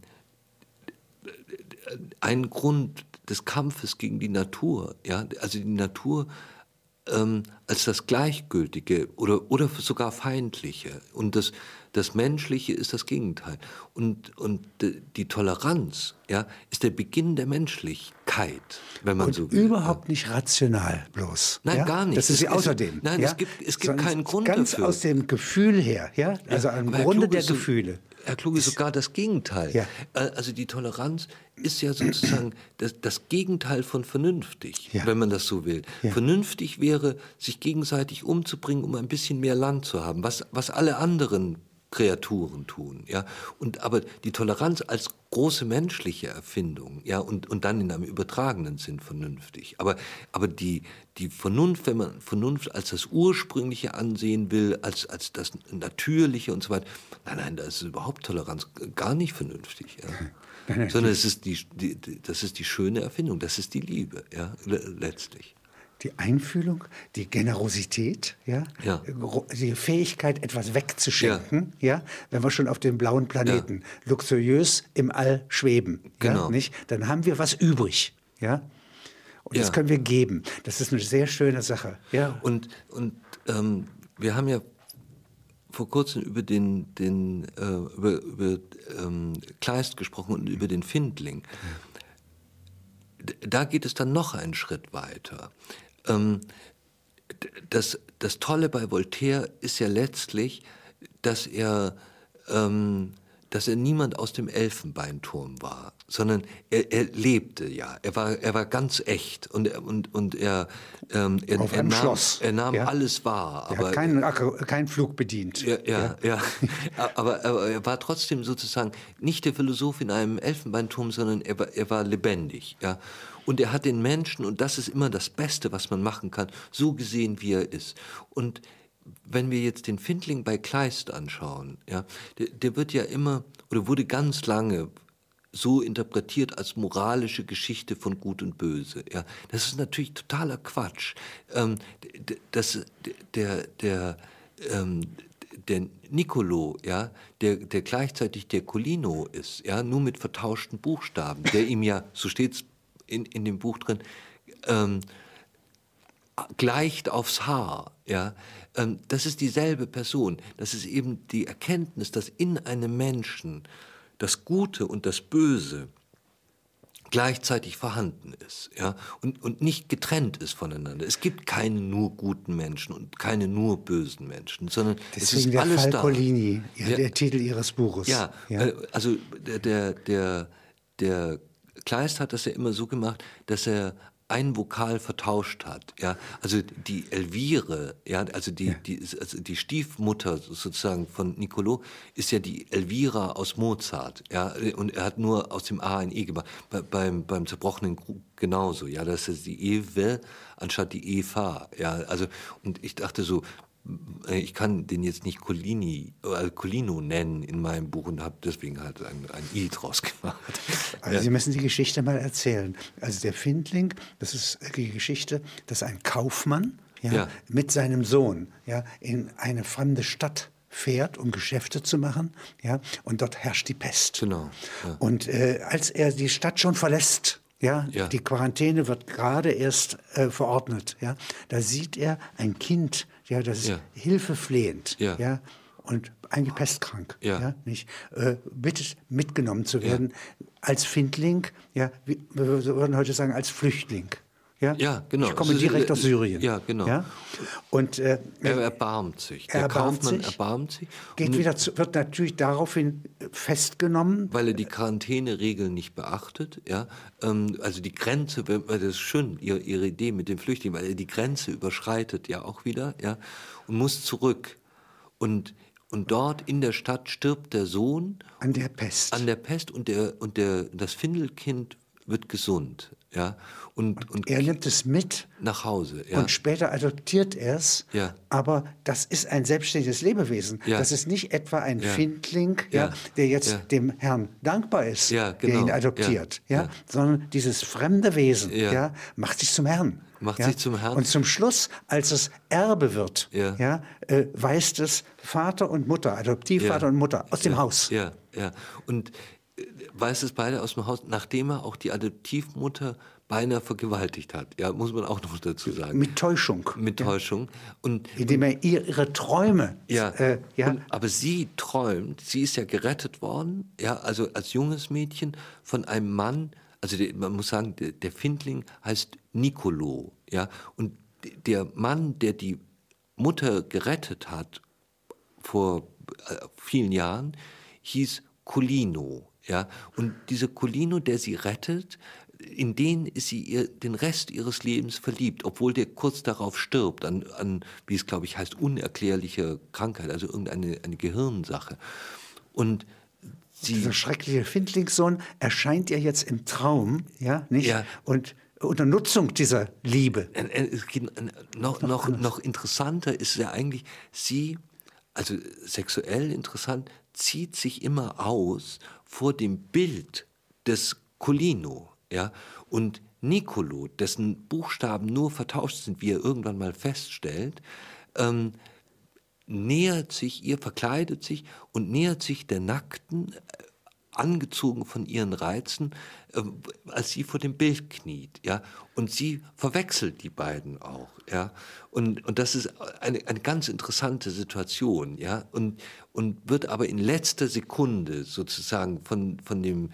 ein Grund des Kampfes gegen die Natur. Ja? Also die Natur ähm, als das Gleichgültige oder, oder sogar Feindliche. Und das, das Menschliche ist das Gegenteil. Und, und die Toleranz ja, ist der Beginn der Menschlichkeit, wenn man und so will. Überhaupt nicht rational bloß. Nein, ja? gar nicht. Das ist sie außerdem. nein, ja? es gibt- es gibt Sondern keinen Grund ganz dafür. aus dem Gefühl her, ja? Also Ja, am Grunde der so- Gefühle. Herr Kluge, sogar das Gegenteil. Ja. Äh, Also die Toleranz ist ja sozusagen das, das Gegenteil von vernünftig, Ja. wenn man das so will. Ja. Vernünftig wäre, sich gegenseitig umzubringen, um ein bisschen mehr Land zu haben, was, was alle anderen Kreaturen tun, ja. Und aber die Toleranz als große menschliche Erfindung, ja, und, und dann in einem übertragenen Sinn vernünftig. Aber, aber die, die Vernunft, wenn man Vernunft als das Ursprüngliche ansehen will, als, als das Natürliche und so weiter, nein, nein, da ist überhaupt Toleranz gar nicht vernünftig, ja. Sondern es ist die, die, das ist die schöne Erfindung, das ist die Liebe, ja, le- letztlich. Die Einfühlung, die Generosität, ja? Ja. die Fähigkeit, etwas wegzuschenken, ja. wenn wir schon auf dem blauen Planeten luxuriös im All schweben, Genau. ja? nicht? dann haben wir was übrig. Ja? Und das Ja. können wir geben. Das ist eine sehr schöne Sache. Ja? Und, und ähm, wir haben ja vor kurzem über den, den äh, über, über ähm, Kleist gesprochen und über den Findling. Da geht es dann noch einen Schritt weiter. Ähm, das, das Tolle bei Voltaire ist ja letztlich, dass er, ähm, dass er niemand aus dem Elfenbeinturm war, sondern er, er lebte ja. Er war, er war ganz echt und, er- und, und er, ähm, er, Auf er einem nahm, Schloss, er nahm ja. alles wahr. Er aber hat keinen, keinen Flug bedient. ja, ja, ja. aber, aber er war trotzdem sozusagen nicht der Philosoph in einem Elfenbeinturm, sondern er war, er war lebendig. Ja. Und er hat den Menschen, und das ist immer das Beste, was man machen kann, so gesehen, wie er ist. Und wenn wir jetzt den Findling bei Kleist anschauen, ja, der, der wird ja immer, oder wurde ganz lange so interpretiert als moralische Geschichte von Gut und Böse. Ja, das ist natürlich totaler Quatsch. Ähm, das, der, der, ähm, der Nicolo, ja, der, der gleichzeitig der Colino ist, ja, nur mit vertauschten Buchstaben, der ihm ja, so steht's in, in dem Buch drin, ähm, gleicht aufs Haar, ja, ähm, das ist dieselbe Person. Das ist eben die Erkenntnis, dass in einem Menschen das Gute und das Böse gleichzeitig vorhanden ist, ja, und, und nicht getrennt ist voneinander. Es gibt keine nur guten Menschen und keine nur bösen Menschen, sondern es Deswegen ist der alles Falcolini, da. ja, der Titel Ihres Buches. Ja, äh, also der, der, der, der Kleist hat das ja immer so gemacht, dass er ein Vokal vertauscht hat. Ja, also die Elvire, ja, also die, die, also die Stiefmutter sozusagen von Nicolo ist ja die Elvira aus Mozart. Ja, und er hat nur aus dem A ein E gemacht. Bei, beim, beim zerbrochenen Krug genauso. Ja, das ist die Ewe anstatt die Eva. Ja, also, und ich dachte so, ich kann den jetzt nicht Colini, äh, Colino nennen in meinem Buch und habe deswegen halt ein, ein I draus gemacht. Also Sie müssen die Geschichte mal erzählen. Also der Findling, das ist die Geschichte, dass ein Kaufmann ja, Ja. mit seinem Sohn ja, in eine fremde Stadt fährt, um Geschäfte zu machen, ja, und dort herrscht die Pest. Genau, ja. Und äh, als er die Stadt schon verlässt, ja, Ja. die Quarantäne wird gerade erst äh, verordnet, ja, da sieht er ein Kind, ja, das ist Ja. hilfeflehend, Ja. ja, und eigentlich pestkrank, Ja. ja, nicht, äh, bittet mitgenommen zu werden als Findling, ja, wir würden heute sagen als Flüchtling. Ja, Ja, genau. Ich komme direkt aus Syrien. Ja, genau. Ja? Und äh, Er erbarmt sich. Der Er erbarmt Kaufmann sich, erbarmt sich. geht wieder zu, wird natürlich daraufhin festgenommen. weil er die Quarantäneregeln nicht beachtet, ja, ähm, also die Grenze, das ist schön, ihre, ihre Idee mit dem Flüchtling, weil er die Grenze überschreitet ja auch wieder, ja, und muss zurück. Und, und dort in der Stadt stirbt der Sohn An der Pest. an der Pest und der, und der, das Findelkind wird gesund, ja, und, und, er nimmt es mit nach Hause, ja. und später adoptiert er es. Ja. Aber das ist ein selbstständiges Lebewesen. Ja. Das ist nicht etwa ein. Findling, der jetzt dem Herrn dankbar ist, Ja, der genau. ihn adoptiert. Ja. Sondern dieses fremde Wesen Ja. macht sich zum Herrn. Macht sich zum Herrn. Und zum Schluss, als es Erbe wird, Ja. äh, weist es Vater und Mutter, Adoptivvater und Mutter aus dem Haus. Ja, ja. Und weiß es beide aus dem Haus, nachdem er auch die Adoptivmutter beinahe vergewaltigt hat. Ja, muss man auch noch dazu sagen. Mit Täuschung. Mit Täuschung. Und, Indem er ihr, ihre Träume. ja, Äh, ja. Und, aber sie träumt, sie ist ja gerettet worden, ja, also als junges Mädchen von einem Mann, also der, man muss sagen, der, der Findling heißt Nicolo, ja, und der Mann, der die Mutter gerettet hat vor äh, vielen Jahren, hieß Colino, ja, und dieser Colino, der sie rettet, in den ist sie ihr, den Rest ihres Lebens verliebt, obwohl der kurz darauf stirbt, an, an wie es glaube ich heißt, unerklärliche Krankheit, also irgendeine eine Gehirnsache. Und sie, Dieser schreckliche Findlingssohn erscheint ihr jetzt im Traum, ja, nicht? Ja. Und unter Nutzung dieser Liebe. Noch, noch, noch interessanter ist ja eigentlich, sie, also sexuell interessant, zieht sich immer aus vor dem Bild des Colino. Ja? Und Nicolo, dessen Buchstaben nur vertauscht sind, wie er irgendwann mal feststellt, ähm, nähert sich ihr, verkleidet sich und nähert sich der Nackten, äh, angezogen von ihren Reizen, äh, als sie vor dem Bild kniet, ja, und sie verwechselt die beiden auch, ja, und, und das ist eine, eine ganz interessante Situation, ja, und, und wird aber in letzter Sekunde sozusagen von, von dem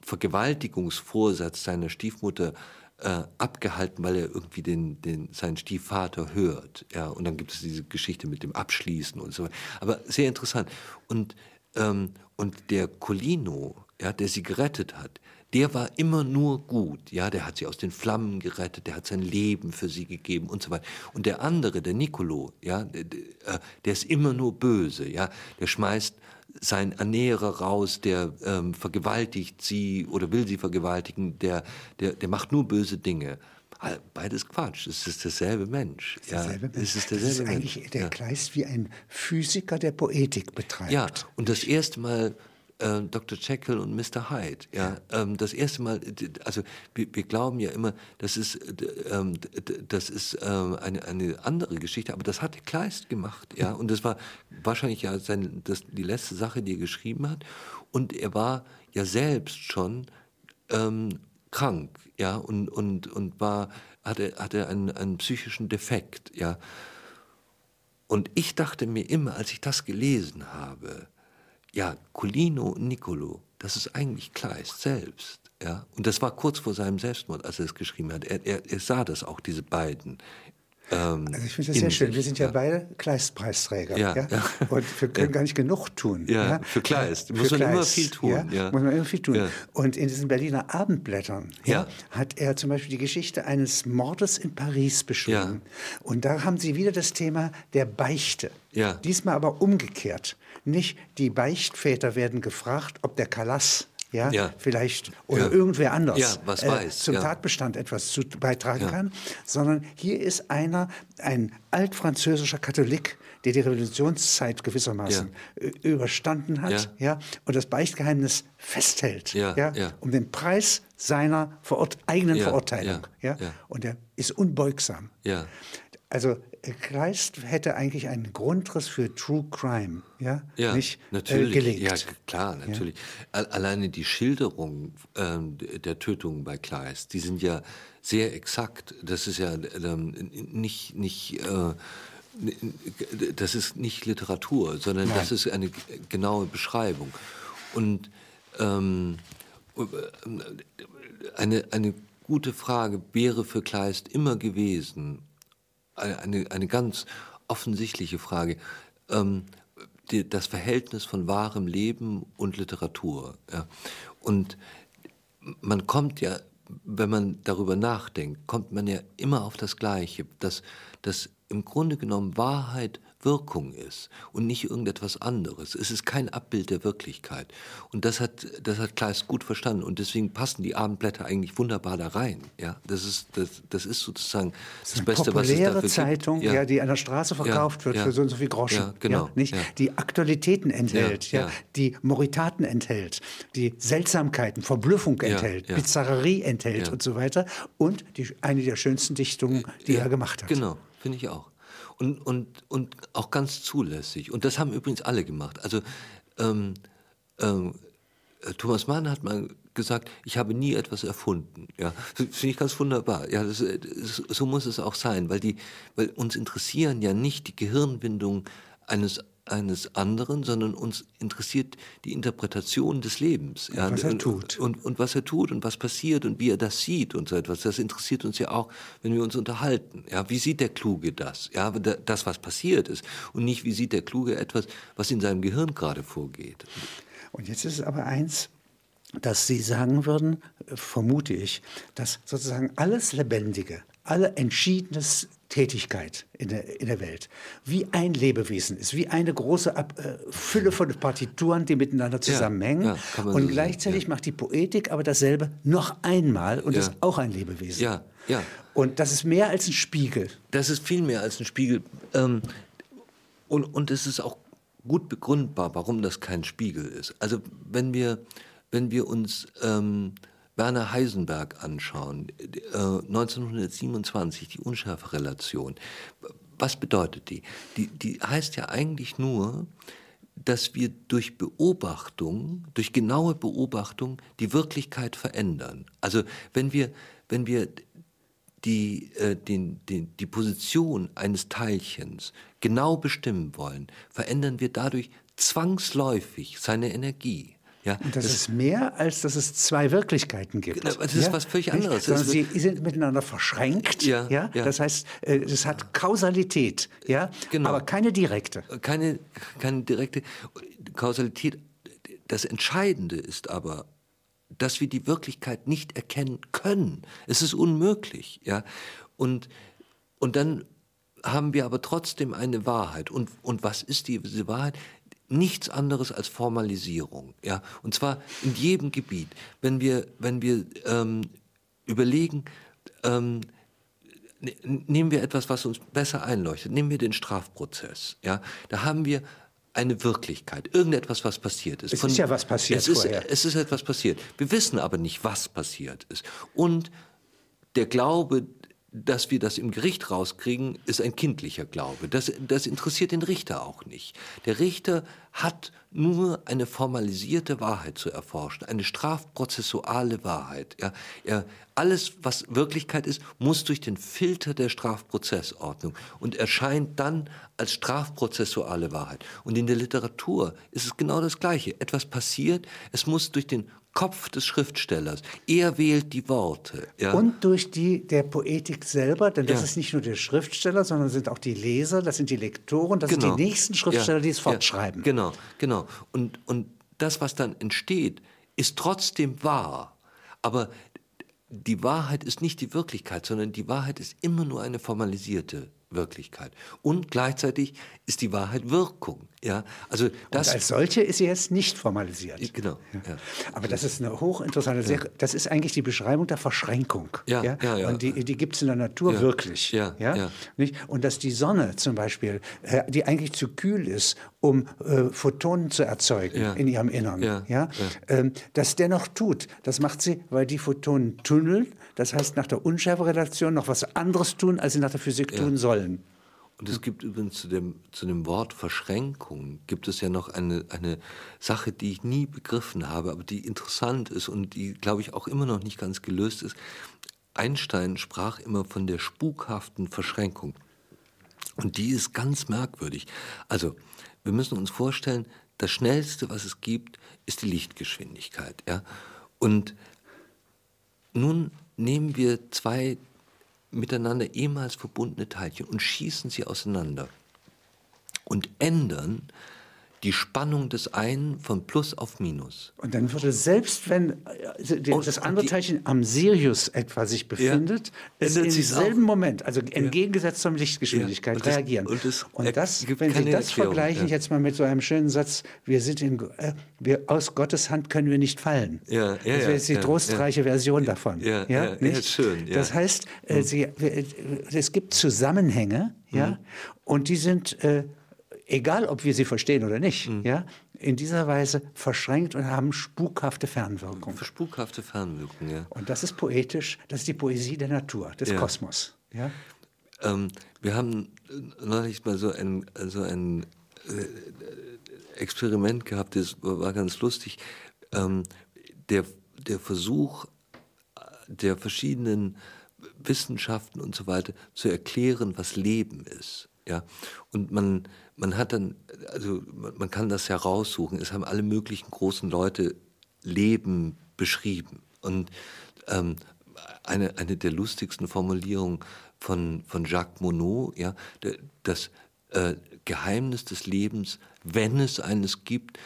Vergewaltigungsvorsatz seiner Stiefmutter äh, abgehalten, weil er irgendwie den, den, seinen Stiefvater hört. Ja, und dann gibt es diese Geschichte mit dem Abschließen und so weiter. Aber sehr interessant. Und, ähm, und der Colino, ja, der sie gerettet hat, der war immer nur gut. Ja, der hat sie aus den Flammen gerettet, der hat sein Leben für sie gegeben und so weiter. Und der andere, der Nicolo, ja, der, der, äh, der ist immer nur böse. Ja, der schmeißt sein Ernährer raus, der ähm, vergewaltigt sie oder will sie vergewaltigen, der, der, der macht nur böse Dinge. Beides Quatsch, es ist derselbe Mensch. Ja, Derselbe es ist das derselbe ist eigentlich Mensch. der ja. Kleist wie ein Physiker, der Poetik betreibt. Ja, und das erste Mal äh, Dr. Jekyll und Mr. Hyde. Ja, ähm, das erste Mal, also wir, wir glauben ja immer, das ist, äh, ähm, das ist ähm, eine, eine andere Geschichte, aber das hat Kleist gemacht. Ja, und das war wahrscheinlich ja sein, das, die letzte Sache, die er geschrieben hat. Und er war ja selbst schon ähm, krank, ja, und, und, und war, hatte, hatte einen, einen psychischen Defekt, ja. Und ich dachte mir immer, als ich das gelesen habe, ja, Colino und Nicolo, das ist eigentlich Kleist selbst. Ja? Und das war kurz vor seinem Selbstmord, als er es geschrieben hat. Er, er, er sah das auch, diese beiden. Ähm, Also ich finde das sehr schön. Wir sind ja, beide Kleist-Preisträger. Ja, Ja, ja. Und wir können gar nicht genug tun. Ja, für Kleist. Muss man immer viel tun, Ja, ja. Muss man immer viel tun. Ja. Und in diesen Berliner Abendblättern Ja. hat er zum Beispiel die Geschichte eines Mordes in Paris beschrieben. Und da haben sie wieder das Thema der Beichte. Ja. Diesmal aber umgekehrt. Nicht die Beichtväter werden gefragt, ob der Kalas ja, Ja. vielleicht oder Ja. irgendwer anders äh, Ja, weiß, zum. Tatbestand etwas zu beitragen kann, sondern hier ist einer, ein altfranzösischer Katholik, der die Revolutionszeit gewissermaßen äh, überstanden hat Ja. und das Beichtgeheimnis festhält, Ja, um den Preis seiner Verurt eigenen Verurteilung. ja. Und er ist unbeugsam. Ja. Also äh, Kleist hätte eigentlich einen Grundriss für True Crime, ja, Ja, nicht natürlich. Äh, gelegt. Ja, klar, natürlich. Al- Alleine die Schilderung ähm, der Tötungen bei Kleist, die sind ja sehr exakt. Das ist ja ähm, nicht, nicht äh, das ist nicht Literatur, sondern das ist eine genaue Beschreibung. Und ähm, eine, eine gute Frage wäre für Kleist immer gewesen, eine, eine, ganz offensichtliche Frage, ähm, die, das Verhältnis von wahrem Leben und Literatur. Ja. Und man kommt ja, wenn man darüber nachdenkt, kommt man ja immer auf das Gleiche, dass, dass im Grunde genommen Wahrheit Wirkung ist und nicht irgendetwas anderes. Es ist kein Abbild der Wirklichkeit. Und das hat, das hat Kleist gut verstanden. Und deswegen passen die Abendblätter eigentlich wunderbar da rein. Ja, das ist, das, das ist sozusagen das, eine Beste, was es populäre dafür Zeitung, gibt. ja. die an der Straße verkauft wird ja. für so und so viel Groschen. Ja, genau, nicht? ja. Die Aktualitäten enthält, Ja, ja, ja. die Moritaten enthält, die Seltsamkeiten, Verblüffung Ja, enthält, ja. Bizarrerie enthält Ja. und so weiter. Und die, eine der schönsten Dichtungen, die Ja, er gemacht hat. Genau, finde ich auch. Und, und, und auch ganz zulässig. Und das haben übrigens alle gemacht. Also ähm, ähm, äh, Thomas Mann hat mal gesagt, ich habe nie etwas erfunden. Ja, finde ich ganz wunderbar. Ja, das, das, so muss es auch sein, weil die, weil uns interessieren ja nicht die Gehirnwindungen eines eines anderen, sondern uns interessiert die Interpretation des Lebens. Ja, was er tut. Und, und, und, was er tut und was passiert und wie er das sieht und so etwas. Das interessiert uns ja auch, wenn wir uns unterhalten. Ja, wie sieht der Kluge das? Ja, das, was passiert ist. Und nicht, wie sieht der Kluge etwas, was in seinem Gehirn gerade vorgeht. Und jetzt ist es aber eins, dass Sie sagen würden, vermute ich, dass sozusagen alles Lebendige, alle entschiedenes Tätigkeit in der, in der Welt, wie ein Lebewesen ist, wie eine große Ab äh, Fülle von Partituren, die miteinander zusammenhängen. Ja, ja, und so gleichzeitig ja. macht die Poetik aber dasselbe noch einmal und ist auch ein Lebewesen. Ja, ja. Und das ist mehr als ein Spiegel. Das ist viel mehr als ein Spiegel. Ähm, und, und es ist auch gut begründbar, warum das kein Spiegel ist. Also wenn wir, wenn wir uns ähm, Werner Heisenberg anschauen, äh, 1927, die Unschärferelation, was bedeutet die? die? Die heißt ja eigentlich nur, dass wir durch Beobachtung, durch genaue Beobachtung die Wirklichkeit verändern. Also wenn wir, wenn wir die, äh, den, den, die Position eines Teilchens genau bestimmen wollen, verändern wir dadurch zwangsläufig seine Energie. Ja, und das, das, ist mehr, als dass es zwei Wirklichkeiten gibt. Das ist ja? was völlig anderes. Sondern sie sind miteinander verschränkt. Ja, ja? Das heißt, äh, es hat Kausalität, ja, genau. aber keine direkte. Keine, keine direkte Kausalität. Das Entscheidende ist aber, dass wir die Wirklichkeit nicht erkennen können. Es ist unmöglich, ja. Und, und dann haben wir aber trotzdem eine Wahrheit. Und, und was ist diese Wahrheit? Nichts anderes als Formalisierung, ja, und zwar in jedem Gebiet. Wenn wir, wenn wir ähm, überlegen, ähm, ne, nehmen wir etwas, was uns besser einleuchtet, nehmen wir den Strafprozess, ja, da haben wir eine Wirklichkeit, irgendetwas, was passiert ist. Es Von, ist ja was passiert es ist, es ist etwas passiert. Wir wissen aber nicht, was passiert ist. Und der Glaube, dass wir das im Gericht rauskriegen, ist ein kindlicher Glaube. Das, das interessiert den Richter auch nicht. Der Richter hat nur eine formalisierte Wahrheit zu erforschen, eine strafprozessuale Wahrheit. Ja, er, alles, was Wirklichkeit ist, muss durch den Filter der Strafprozessordnung und erscheint dann als strafprozessuale Wahrheit. Und in der Literatur ist es genau das Gleiche. Etwas passiert, es muss durch den Kopf des Schriftstellers. Er wählt die Worte. Ja. Und durch die der Poetik selber, denn das ja. ist nicht nur der Schriftsteller, sondern sind auch die Leser, das sind die Lektoren, das genau. sind die nächsten Schriftsteller, ja. die es fortschreiben. Genau, genau. Und, und das, was dann entsteht, ist trotzdem wahr. Aber die Wahrheit ist nicht die Wirklichkeit, sondern die Wahrheit ist immer nur eine formalisierte Wirklichkeit. Und gleichzeitig ist die Wahrheit Wirkung. Ja, also das und als solche ist sie jetzt nicht formalisiert. Genau. Ja. Aber das ist eine hochinteressante, sehr, das ist eigentlich die Beschreibung der Verschränkung. Ja, ja, ja. Und die, die gibt es in der Natur wirklich. Ja, ja. Nicht? Und dass die Sonne zum Beispiel, äh, die eigentlich zu kühl ist, um äh, Photonen zu erzeugen in ihrem Innern, ja, ähm, das dennoch tut. Das macht sie, weil die Photonen tunneln. Das heißt, nach der Unschärferelation noch was anderes tun, als sie nach der Physik tun sollen. Und es gibt übrigens zu dem, zu dem Wort Verschränkung, gibt es ja noch eine, eine Sache, die ich nie begriffen habe, aber die interessant ist und die, glaube ich, auch immer noch nicht ganz gelöst ist. Einstein sprach immer von der spukhaften Verschränkung. Und die ist ganz merkwürdig. Also, wir müssen uns vorstellen, das Schnellste, was es gibt, ist die Lichtgeschwindigkeit. Ja? Und nun nehmen wir zwei miteinander ehemals verbundene Teilchen und schießen sie auseinander und ändern die Spannung des einen von Plus auf Minus. Und dann würde selbst wenn äh, das andere Teilchen am Sirius etwa sich befindet, ja, es im selben Moment, also entgegengesetzt zur Lichtgeschwindigkeit ja, und reagieren. Das, und, das, und das, wenn Sie das Erklärung, vergleichen ja. jetzt mal mit so einem schönen Satz, wir sind in, äh, wir, aus Gottes Hand können wir nicht fallen. Ja, ja, das wäre jetzt die trostreiche Version davon. Ja, ja, schön. Das heißt, äh, hm. Sie, äh, es gibt Zusammenhänge, ja, mhm. und die sind äh, egal ob wir sie verstehen oder nicht, mhm. ja, in dieser Weise verschränkt und haben spukhafte Fernwirkung. Spukhafte Fernwirkung, ja. Und das ist poetisch, das ist die Poesie der Natur, des ja. Kosmos. Ja? Ähm, wir haben neulich mal so ein, so ein äh, Experiment gehabt, das war ganz lustig. Ähm, der der Versuch der verschiedenen Wissenschaften und so weiter zu erklären, was Leben ist. Ja? Und man, man hat dann, also man kann das heraussuchen, es haben alle möglichen großen Leute Leben beschrieben. Und ähm, eine, eine der lustigsten Formulierungen von, von Jacques Monod, ja, das äh, Geheimnis des Lebens, wenn es eines gibt,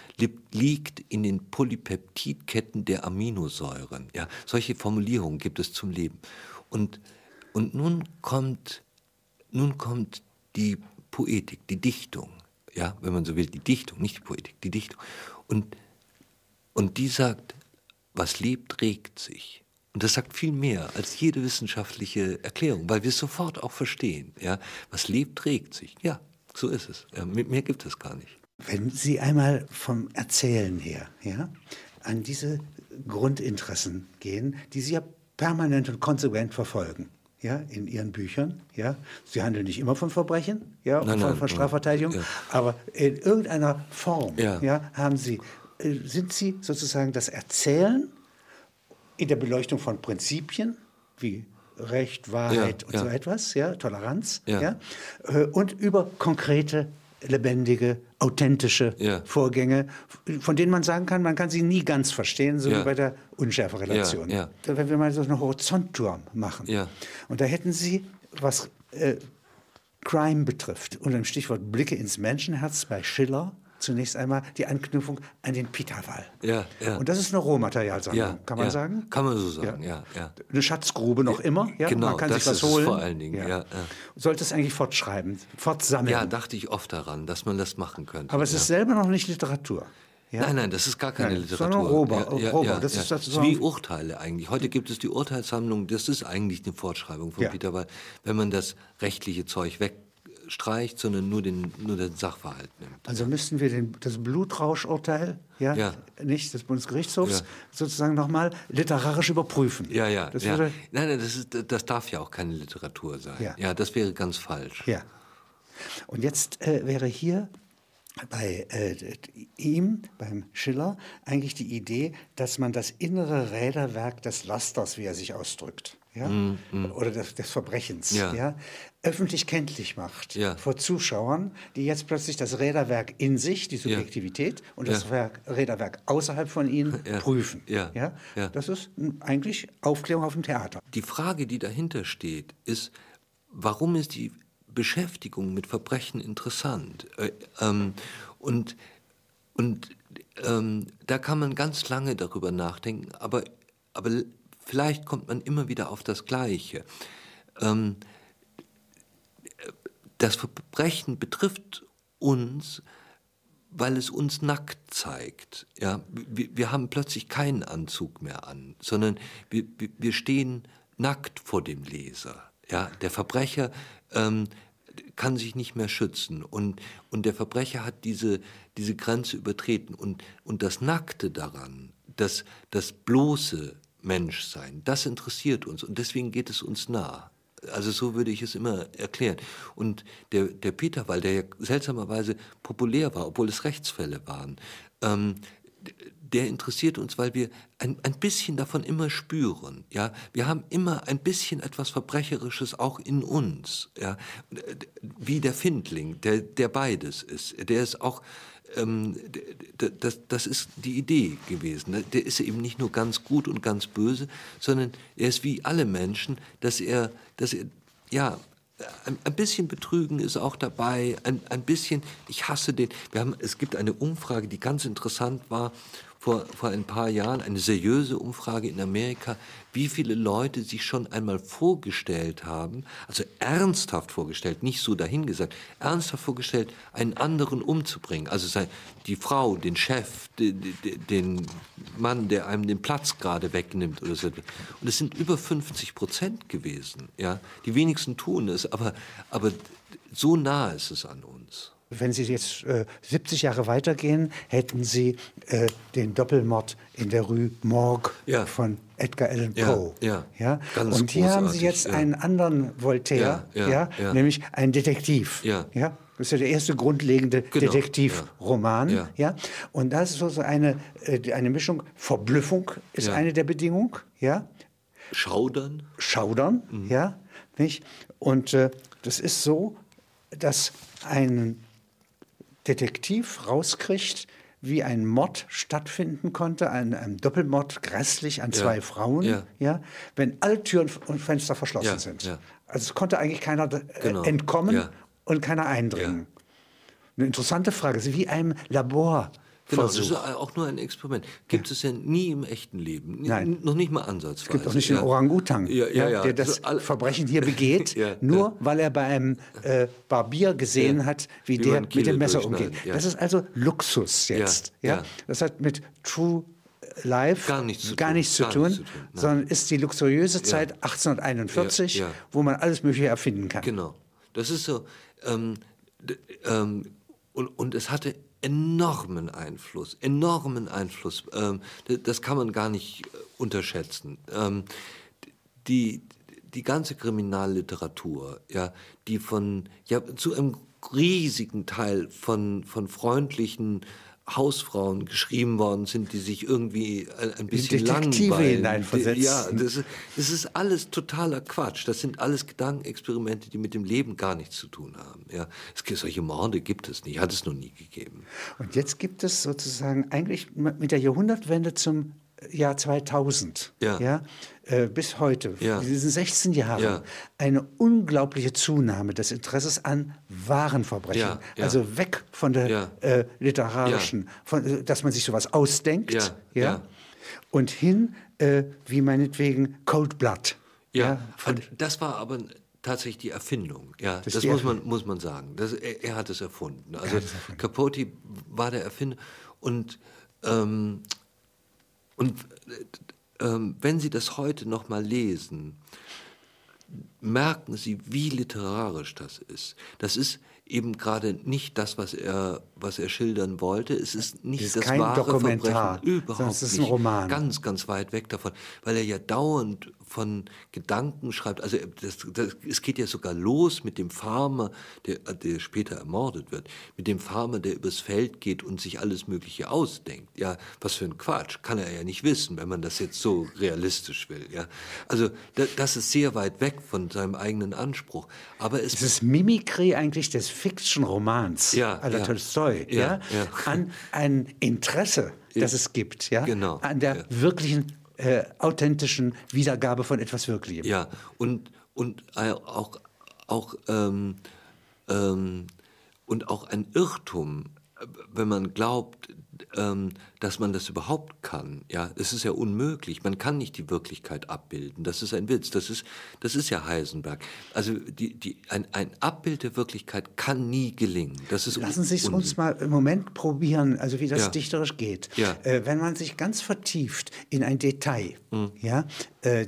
liegt in den Polypeptidketten der Aminosäuren. Ja, solche Formulierungen gibt es zum Leben. Und, und nun kommt, nun kommt die Poetik, die Dichtung, ja, wenn man so will, die Dichtung, nicht die Poetik, die Dichtung. Und, und die sagt, was lebt, regt sich. Und das sagt viel mehr als jede wissenschaftliche Erklärung, weil wir es sofort auch verstehen. Ja? Was lebt, regt sich. Ja, so ist es. Ja, mehr gibt es gar nicht. Wenn Sie einmal vom Erzählen her ja, an diese Grundinteressen gehen, die Sie ja permanent und konsequent verfolgen, ja, in ihren Büchern. Ja. Sie handeln nicht immer von Verbrechen, ja, nein, von, nein, von Strafverteidigung, ja. aber in irgendeiner Form ja. Ja, haben Sie, äh, sind Sie sozusagen das Erzählen in der Beleuchtung von Prinzipien wie Recht, Wahrheit und so etwas, ja, Toleranz, ja. Äh, und über konkrete lebendige, authentische ja. Vorgänge, von denen man sagen kann, man kann sie nie ganz verstehen, so ja. wie bei der Unschärferelation. Ja, ja. Wenn wir mal so einen Horizontturm machen. Und da hätten Sie, was äh, Crime betrifft, unter dem Stichwort Blicke ins Menschenherz bei Schiller, zunächst einmal die Anknüpfung an den Pitawall. Ja, ja. Und das ist eine Rohmaterialsammlung, ja, kann man ja, sagen? Kann man so sagen, ja. ja, Eine Schatzgrube noch immer, ja? Genau, man kann das sich was holen. vor allen Dingen, ja. Sollte es eigentlich fortschreiben, fortsammeln? Ja, dachte ich oft daran, dass man das machen könnte. Aber es ist selber noch nicht Literatur. Ja? Nein, nein, das ist gar keine nein, Literatur. Sondern Rober, ja, Rober. Ja, das, Ist, das ist wie Urteile eigentlich. Heute gibt es die Urteilssammlung, das ist eigentlich eine Fortschreibung von Peter Weil, wenn man das rechtliche Zeug weg streicht, sondern nur den, nur den Sachverhalt nimmt. Also müssten wir den, das Blutrauschurteil, ja, ja. nicht des Bundesgerichtshofs, ja. sozusagen nochmal literarisch überprüfen. Ja, ja. Das ja. Nein, nein, das, ist, das darf ja auch keine Literatur sein. Ja, ja das wäre ganz falsch. Ja. Und jetzt äh, wäre hier bei äh, ihm, beim Schiller, eigentlich die Idee, dass man das innere Räderwerk des Lasters, wie er sich ausdrückt, ja? Mm, mm. oder des, des Verbrechens, ja. ja. Öffentlich kenntlich macht ja. vor Zuschauern, die jetzt plötzlich das Räderwerk in sich, die Subjektivität und das Werk, Räderwerk außerhalb von ihnen prüfen. Ja. Ja? Das ist eigentlich Aufklärung auf dem Theater. Die Frage, die dahinter steht, ist, warum ist die Beschäftigung mit Verbrechen interessant? Äh, ähm, und und ähm, da kann man ganz lange darüber nachdenken, aber, aber vielleicht kommt man immer wieder auf das Gleiche. Ähm, das Verbrechen betrifft uns, weil es uns nackt zeigt. Ja, wir, wir haben plötzlich keinen Anzug mehr an, sondern wir, wir stehen nackt vor dem Leser. Ja, der Verbrecher ähm, kann sich nicht mehr schützen und, und der Verbrecher hat diese, diese Grenze übertreten und, und das Nackte daran, das, das bloße, Menschsein. Das interessiert uns und deswegen geht es uns nah. Also so würde ich es immer erklären. Und der, der Peter, weil der ja seltsamerweise populär war, obwohl es Rechtsfälle waren, ähm, der interessiert uns, weil wir ein, ein bisschen davon immer spüren. Ja, wir haben immer ein bisschen etwas Verbrecherisches auch in uns. Ja, wie der Findling, der, der beides ist. Der ist auch ähm, das, das ist die Idee gewesen. Der ist eben nicht nur ganz gut und ganz böse, sondern er ist wie alle Menschen, dass er, dass er ja, ein, ein bisschen Betrügen ist auch dabei, ein, ein bisschen, ich hasse den. Wir haben, es gibt eine Umfrage, die ganz interessant war, vor, vor ein paar Jahren eine seriöse Umfrage in Amerika, wie viele Leute sich schon einmal vorgestellt haben, also ernsthaft vorgestellt, nicht so dahingesagt, ernsthaft vorgestellt, einen anderen umzubringen. Also sei die Frau, den Chef, den, den Mann, der einem den Platz gerade wegnimmt oder so. Und es sind über 50 Prozent gewesen. Ja? Die wenigsten tun es, aber, aber so nah ist es an uns. Wenn Sie jetzt äh, 70 Jahre weitergehen, hätten Sie äh, den Doppelmord in der Rue Morgue ja. von Edgar Allan Poe. Ja, ja. ja? Und hier haben Sie jetzt einen anderen Voltaire, ja, nämlich einen Detektiv. Ja. Das ist ja der erste grundlegende Genau, Detektivroman. ja. Ja. Und das ist so so eine, äh, eine Mischung. Verblüffung ist eine der Bedingungen. Ja. Schaudern? Schaudern, Mhm. ja, nicht? Und äh, das ist so, dass ein Detektiv rauskriegt, wie ein Mord stattfinden konnte, ein, ein Doppelmord grässlich an zwei Frauen, ja. ja. wenn alle Türen und Fenster verschlossen Ja, sind. ja. Also es konnte eigentlich keiner äh, Genau, entkommen ja. und keiner eindringen. Eine interessante Frage, ist wie ein Labor. Genau, das ist auch nur ein Experiment. Gibt es ja nie im echten Leben. Nein. Noch nicht mal ansatzweise. Es gibt auch nicht den ja. Orang-Utang, Ja, ja, ja. der das Also alle- Verbrechen hier begeht, Ja, nur ja. weil er bei einem äh, Barbier gesehen Ja. hat, wie, Wie der mit dem Messer umgeht. ja. Das ist also Luxus jetzt. Ja, Ja, ja. Das hat mit True Life Gar nichts zu gar tun, nichts zu tun, nichts zu tun, sondern ist die luxuriöse Zeit 1841, Ja, ja. wo man alles Mögliche erfinden kann. Genau. Das ist so. Ähm, ähm, und, und es hatte enormen Einfluss, enormen Einfluss. Ähm, das kann man gar nicht äh, unterschätzen. Ähm, die, die ganze Kriminalliteratur, ja, die von, ja, zu einem riesigen Teil von, von freundlichen Hausfrauen geschrieben worden sind, die sich irgendwie ein, ein bisschen Detektive langweilen. hineinversetzen. Ja, das ist, das ist alles totaler Quatsch. Das sind alles Gedankenexperimente, die mit dem Leben gar nichts zu tun haben. Ja, es gibt, solche Morde gibt es nicht, hat es noch nie gegeben. Und jetzt gibt es sozusagen eigentlich mit der Jahrhundertwende zum Jahr 2000, Ja. Äh, bis heute, Ja. in diesen 16 Jahren, Ja. eine unglaubliche Zunahme des Interesses an wahren Verbrechen. Ja. Also weg von der äh, literarischen, von, äh, dass man sich sowas ausdenkt, Ja, und hin, äh, wie meinetwegen Cold Blood. Ja, das war aber tatsächlich die Erfindung. Ja, das, die muss man muss man sagen. Das, er, er hat es erfunden. Also Capote war der Erfinder und ähm, und äh, wenn Sie das heute noch mal lesen, merken Sie, wie literarisch das ist. Das ist eben gerade nicht das, was er, was er schildern wollte. Es ist nicht Es ist das wahre Dokumentar, Verbrechen. Überhaupt es ist ein nicht. Roman. Ganz, ganz weit weg davon, weil er ja dauernd von Gedanken schreibt. Also das, das, es geht ja sogar los mit dem Farmer, der, der später ermordet wird, mit dem Farmer, der übers Feld geht und sich alles Mögliche ausdenkt. Ja, was für ein Quatsch, kann er ja nicht wissen, wenn man das jetzt so realistisch will. Ja, also da, das ist sehr weit weg von seinem eigenen Anspruch. Aber es es ist Mimikry eigentlich des Fiction-Romans Ja, ja. Tolstoi, ja, Ja, ja. an ein Interesse, das es gibt, ja, Genau, an der ja. wirklichen, äh, authentischen Wiedergabe von etwas Wirklichem. Ja, und, und äh, auch, auch, ähm, ähm, und auch ein Irrtum, wenn man glaubt, ähm, dass man das überhaupt kann. Ja, es ist ja unmöglich. Man kann nicht die Wirklichkeit abbilden. Das ist ein Witz. Das ist, das ist ja Heisenberg. Also die, die, ein, ein Abbild der Wirklichkeit kann nie gelingen. Das ist Lassen Sie es un- uns mal im Moment probieren, also wie das Ja. dichterisch geht. Ja. Äh, wenn man sich ganz vertieft in ein Detail ja, äh,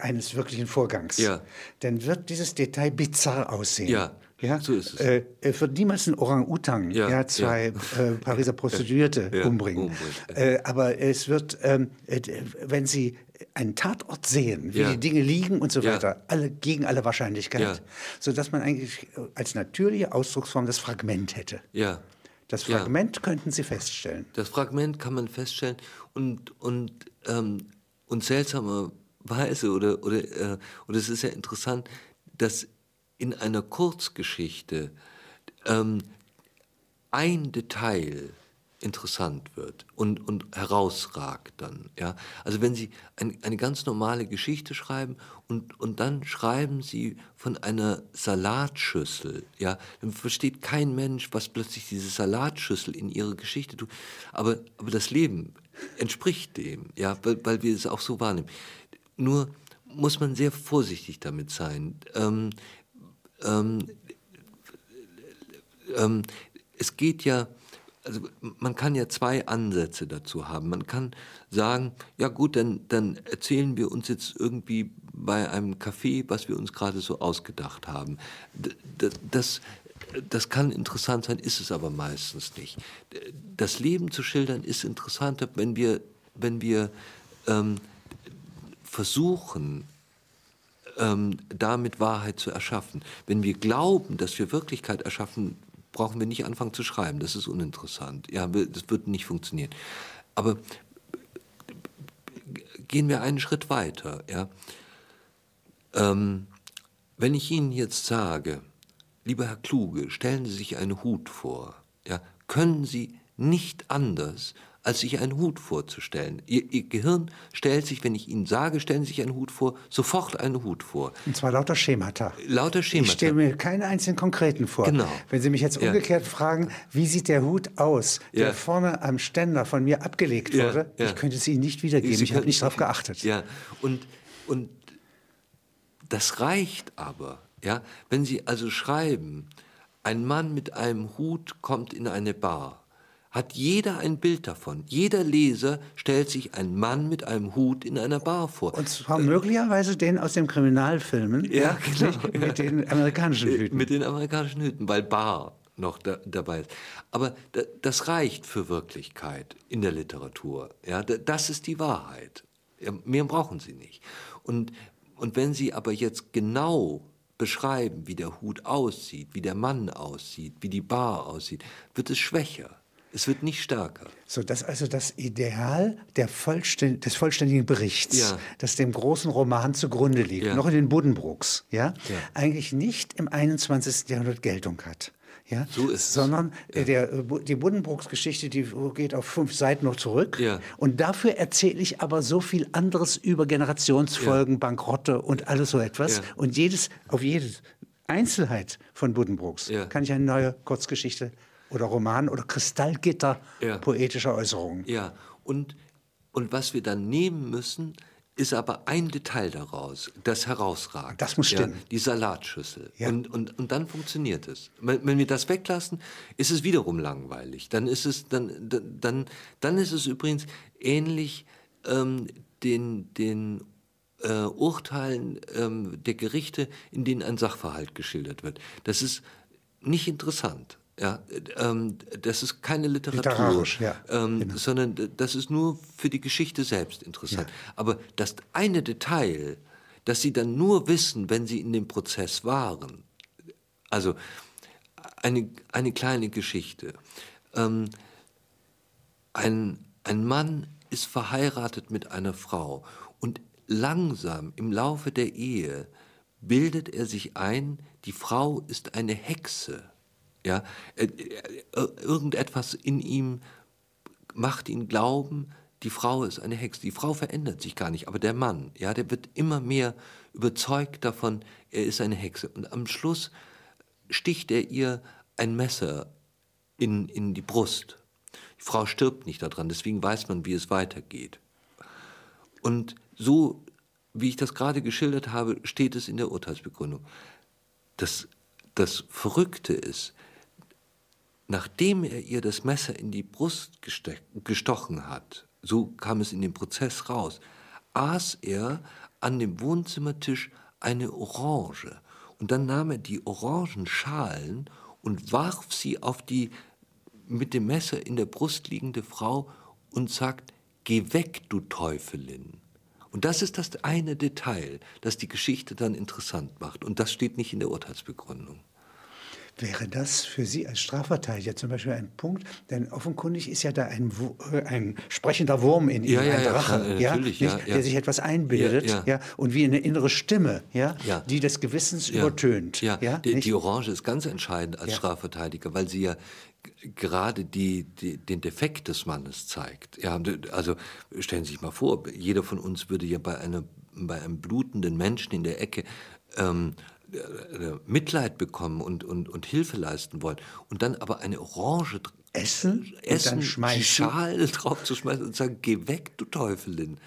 eines wirklichen Vorgangs, Mhm. Ja. dann wird dieses Detail bizarr aussehen. Ja, Ja, so ist es. Äh, es wird niemals ein Orang-Utang, Ja, ja, zwei Äh, Pariser Prostituierte Ja, umbringen. Äh, aber es wird, ähm, äh, wenn Sie einen Tatort sehen, wie Ja. die Dinge liegen und so Ja. weiter, alle gegen alle Wahrscheinlichkeit, Ja. sodass man eigentlich äh, als natürliche Ausdrucksform das Fragment hätte. Ja. Das Ja. Fragment könnten Sie feststellen. Das Fragment kann man feststellen und, und, ähm, und seltsamerweise, oder, oder, äh, oder es ist ja interessant, dass in einer Kurzgeschichte ähm, ein Detail interessant wird und, und herausragt dann. Ja? Also wenn Sie ein, eine ganz normale Geschichte schreiben und, und dann schreiben Sie von einer Salatschüssel, ja, dann versteht kein Mensch, was plötzlich diese Salatschüssel in ihre Geschichte tut. Aber, aber das Leben entspricht dem, ja, weil, weil wir es auch so wahrnehmen. Nur muss man sehr vorsichtig damit sein. Ähm, ähm, ähm, es geht ja, also man kann ja zwei Ansätze dazu haben. Man kann sagen, ja gut, dann, dann erzählen wir uns jetzt irgendwie bei einem Café, was wir uns gerade so ausgedacht haben. D- d- Das, das kann interessant sein, ist es aber meistens nicht. Das Leben zu schildern ist interessanter, wenn wir, wenn wir ähm, versuchen, ähm, damit Wahrheit zu erschaffen. Wenn wir glauben, dass wir Wirklichkeit erschaffen brauchen wir nicht anfangen zu schreiben. Das ist uninteressant. Ja, das wird nicht funktionieren. Aber gehen wir einen Schritt weiter. Ja? Ähm, wenn ich Ihnen jetzt sage, lieber Herr Kluge, stellen Sie sich einen Hut vor, ja, können Sie nicht anders, als sich einen Hut vorzustellen. Ihr, Ihr, Gehirn stellt sich, wenn ich Ihnen sage, stellen Sie sich einen Hut vor, sofort einen Hut vor. Und zwar lauter Schemata. Lauter Schemata. Ich stelle mir keinen einzigen konkreten vor. Genau. Wenn Sie mich jetzt umgekehrt ja. fragen, wie sieht der Hut aus, der Ja. vorne am Ständer von mir abgelegt Ja, wurde, ich könnte es Ihnen nicht wiedergeben. Sie ich habe nicht darauf geachtet. Ja, und, und das reicht aber, ja, wenn Sie also schreiben, ein Mann mit einem Hut kommt in eine Bar, hat jeder ein Bild davon. Jeder Leser stellt sich einen Mann mit einem Hut in einer Bar vor. Und zwar möglicherweise den aus den Kriminalfilmen, Ja, genau, mit den amerikanischen Äh, Hüten. Mit den amerikanischen Hüten, weil Bar noch da, dabei ist. Aber da, das reicht für Wirklichkeit in der Literatur. Ja, da, das ist die Wahrheit. Ja, mehr brauchen Sie nicht. Und, und wenn Sie aber jetzt genau beschreiben, wie der Hut aussieht, wie der Mann aussieht, wie die Bar aussieht, wird es schwächer. Es wird nicht stärker. So, dass also das Ideal der Vollständ des vollständigen Berichts, Ja. das dem großen Roman zugrunde liegt, Ja. noch in den Buddenbrooks, ja, Ja. eigentlich nicht im 21. Jahrhundert Geltung hat. Ja, So ist es. sondern äh, der, die Buddenbrooks-Geschichte, die geht auf fünf Seiten noch zurück. Ja. Und dafür erzähle ich aber so viel anderes über Generationsfolgen, Bankrotte und alles so etwas. Ja. Und jedes, auf jede Einzelheit von Buddenbrooks Ja. kann ich eine neue Kurzgeschichte oder Roman oder Kristallgitter Ja. poetischer Äußerungen. Ja, und, und was wir dann nehmen müssen, ist aber ein Detail daraus, das herausragt. Das muss stimmen. Ja, die Salatschüssel. Ja. Und, und, und dann funktioniert es. Wenn, wenn wir das weglassen, ist es wiederum langweilig. Dann ist es, dann, dann, dann ist es übrigens ähnlich ähm, den, den äh, Urteilen ähm, der Gerichte, in denen ein Sachverhalt geschildert wird. Das ist nicht interessant. Ja, ähm, das ist keine Literatur, ja, ähm, genau. sondern das ist nur für die Geschichte selbst interessant. Aber das eine Detail, das Sie dann nur wissen, wenn Sie in dem Prozess waren, also eine, eine kleine Geschichte. Ähm, ein, ein Mann ist verheiratet mit einer Frau und langsam im Laufe der Ehe bildet er sich ein, die Frau ist eine Hexe. Ja, Äh, äh, irgendetwas in ihm macht ihn glauben, die Frau ist eine Hexe. Die Frau verändert sich gar nicht, aber der Mann, ja, der wird immer mehr überzeugt davon, er ist eine Hexe. Und am Schluss sticht er ihr ein Messer in, in die Brust. Die Frau stirbt nicht daran, deswegen weiß man, wie es weitergeht. Und so, wie ich das gerade geschildert habe, steht es in der Urteilsbegründung. Das, das Verrückte ist, nachdem er ihr das Messer in die Brust gestochen hat, so kam es in dem Prozess raus, aß er an dem Wohnzimmertisch eine Orange. Und dann nahm er die Orangenschalen und warf sie auf die mit dem Messer in der Brust liegende Frau und sagt, geh weg, du Teufelin. Und das ist das eine Detail, das die Geschichte dann interessant macht. Und das steht nicht in der Urteilsbegründung. Wäre das für Sie als Strafverteidiger zum Beispiel ein Punkt? Denn offenkundig ist ja da ein, äh, ein sprechender Wurm in Ihnen, Ja, ja, ein Drache, klar, ja, nicht, der sich etwas einbildet, Ja, und wie eine innere Stimme, ja, die des Gewissens übertönt. Ja, die, die Orange ist ganz entscheidend als. Strafverteidiger, weil sie ja gerade die, die, den Defekt des Mannes zeigt. Ja, also stellen Sie sich mal vor, jeder von uns würde ja bei, einer, bei einem blutenden Menschen in der Ecke ähm, äh, Mitleid bekommen und, und, und Hilfe leisten wollen und dann aber eine Orange Essen und essen, dann die. Schale drauf zu schmeißen und sagen, geh weg, du Teufelin.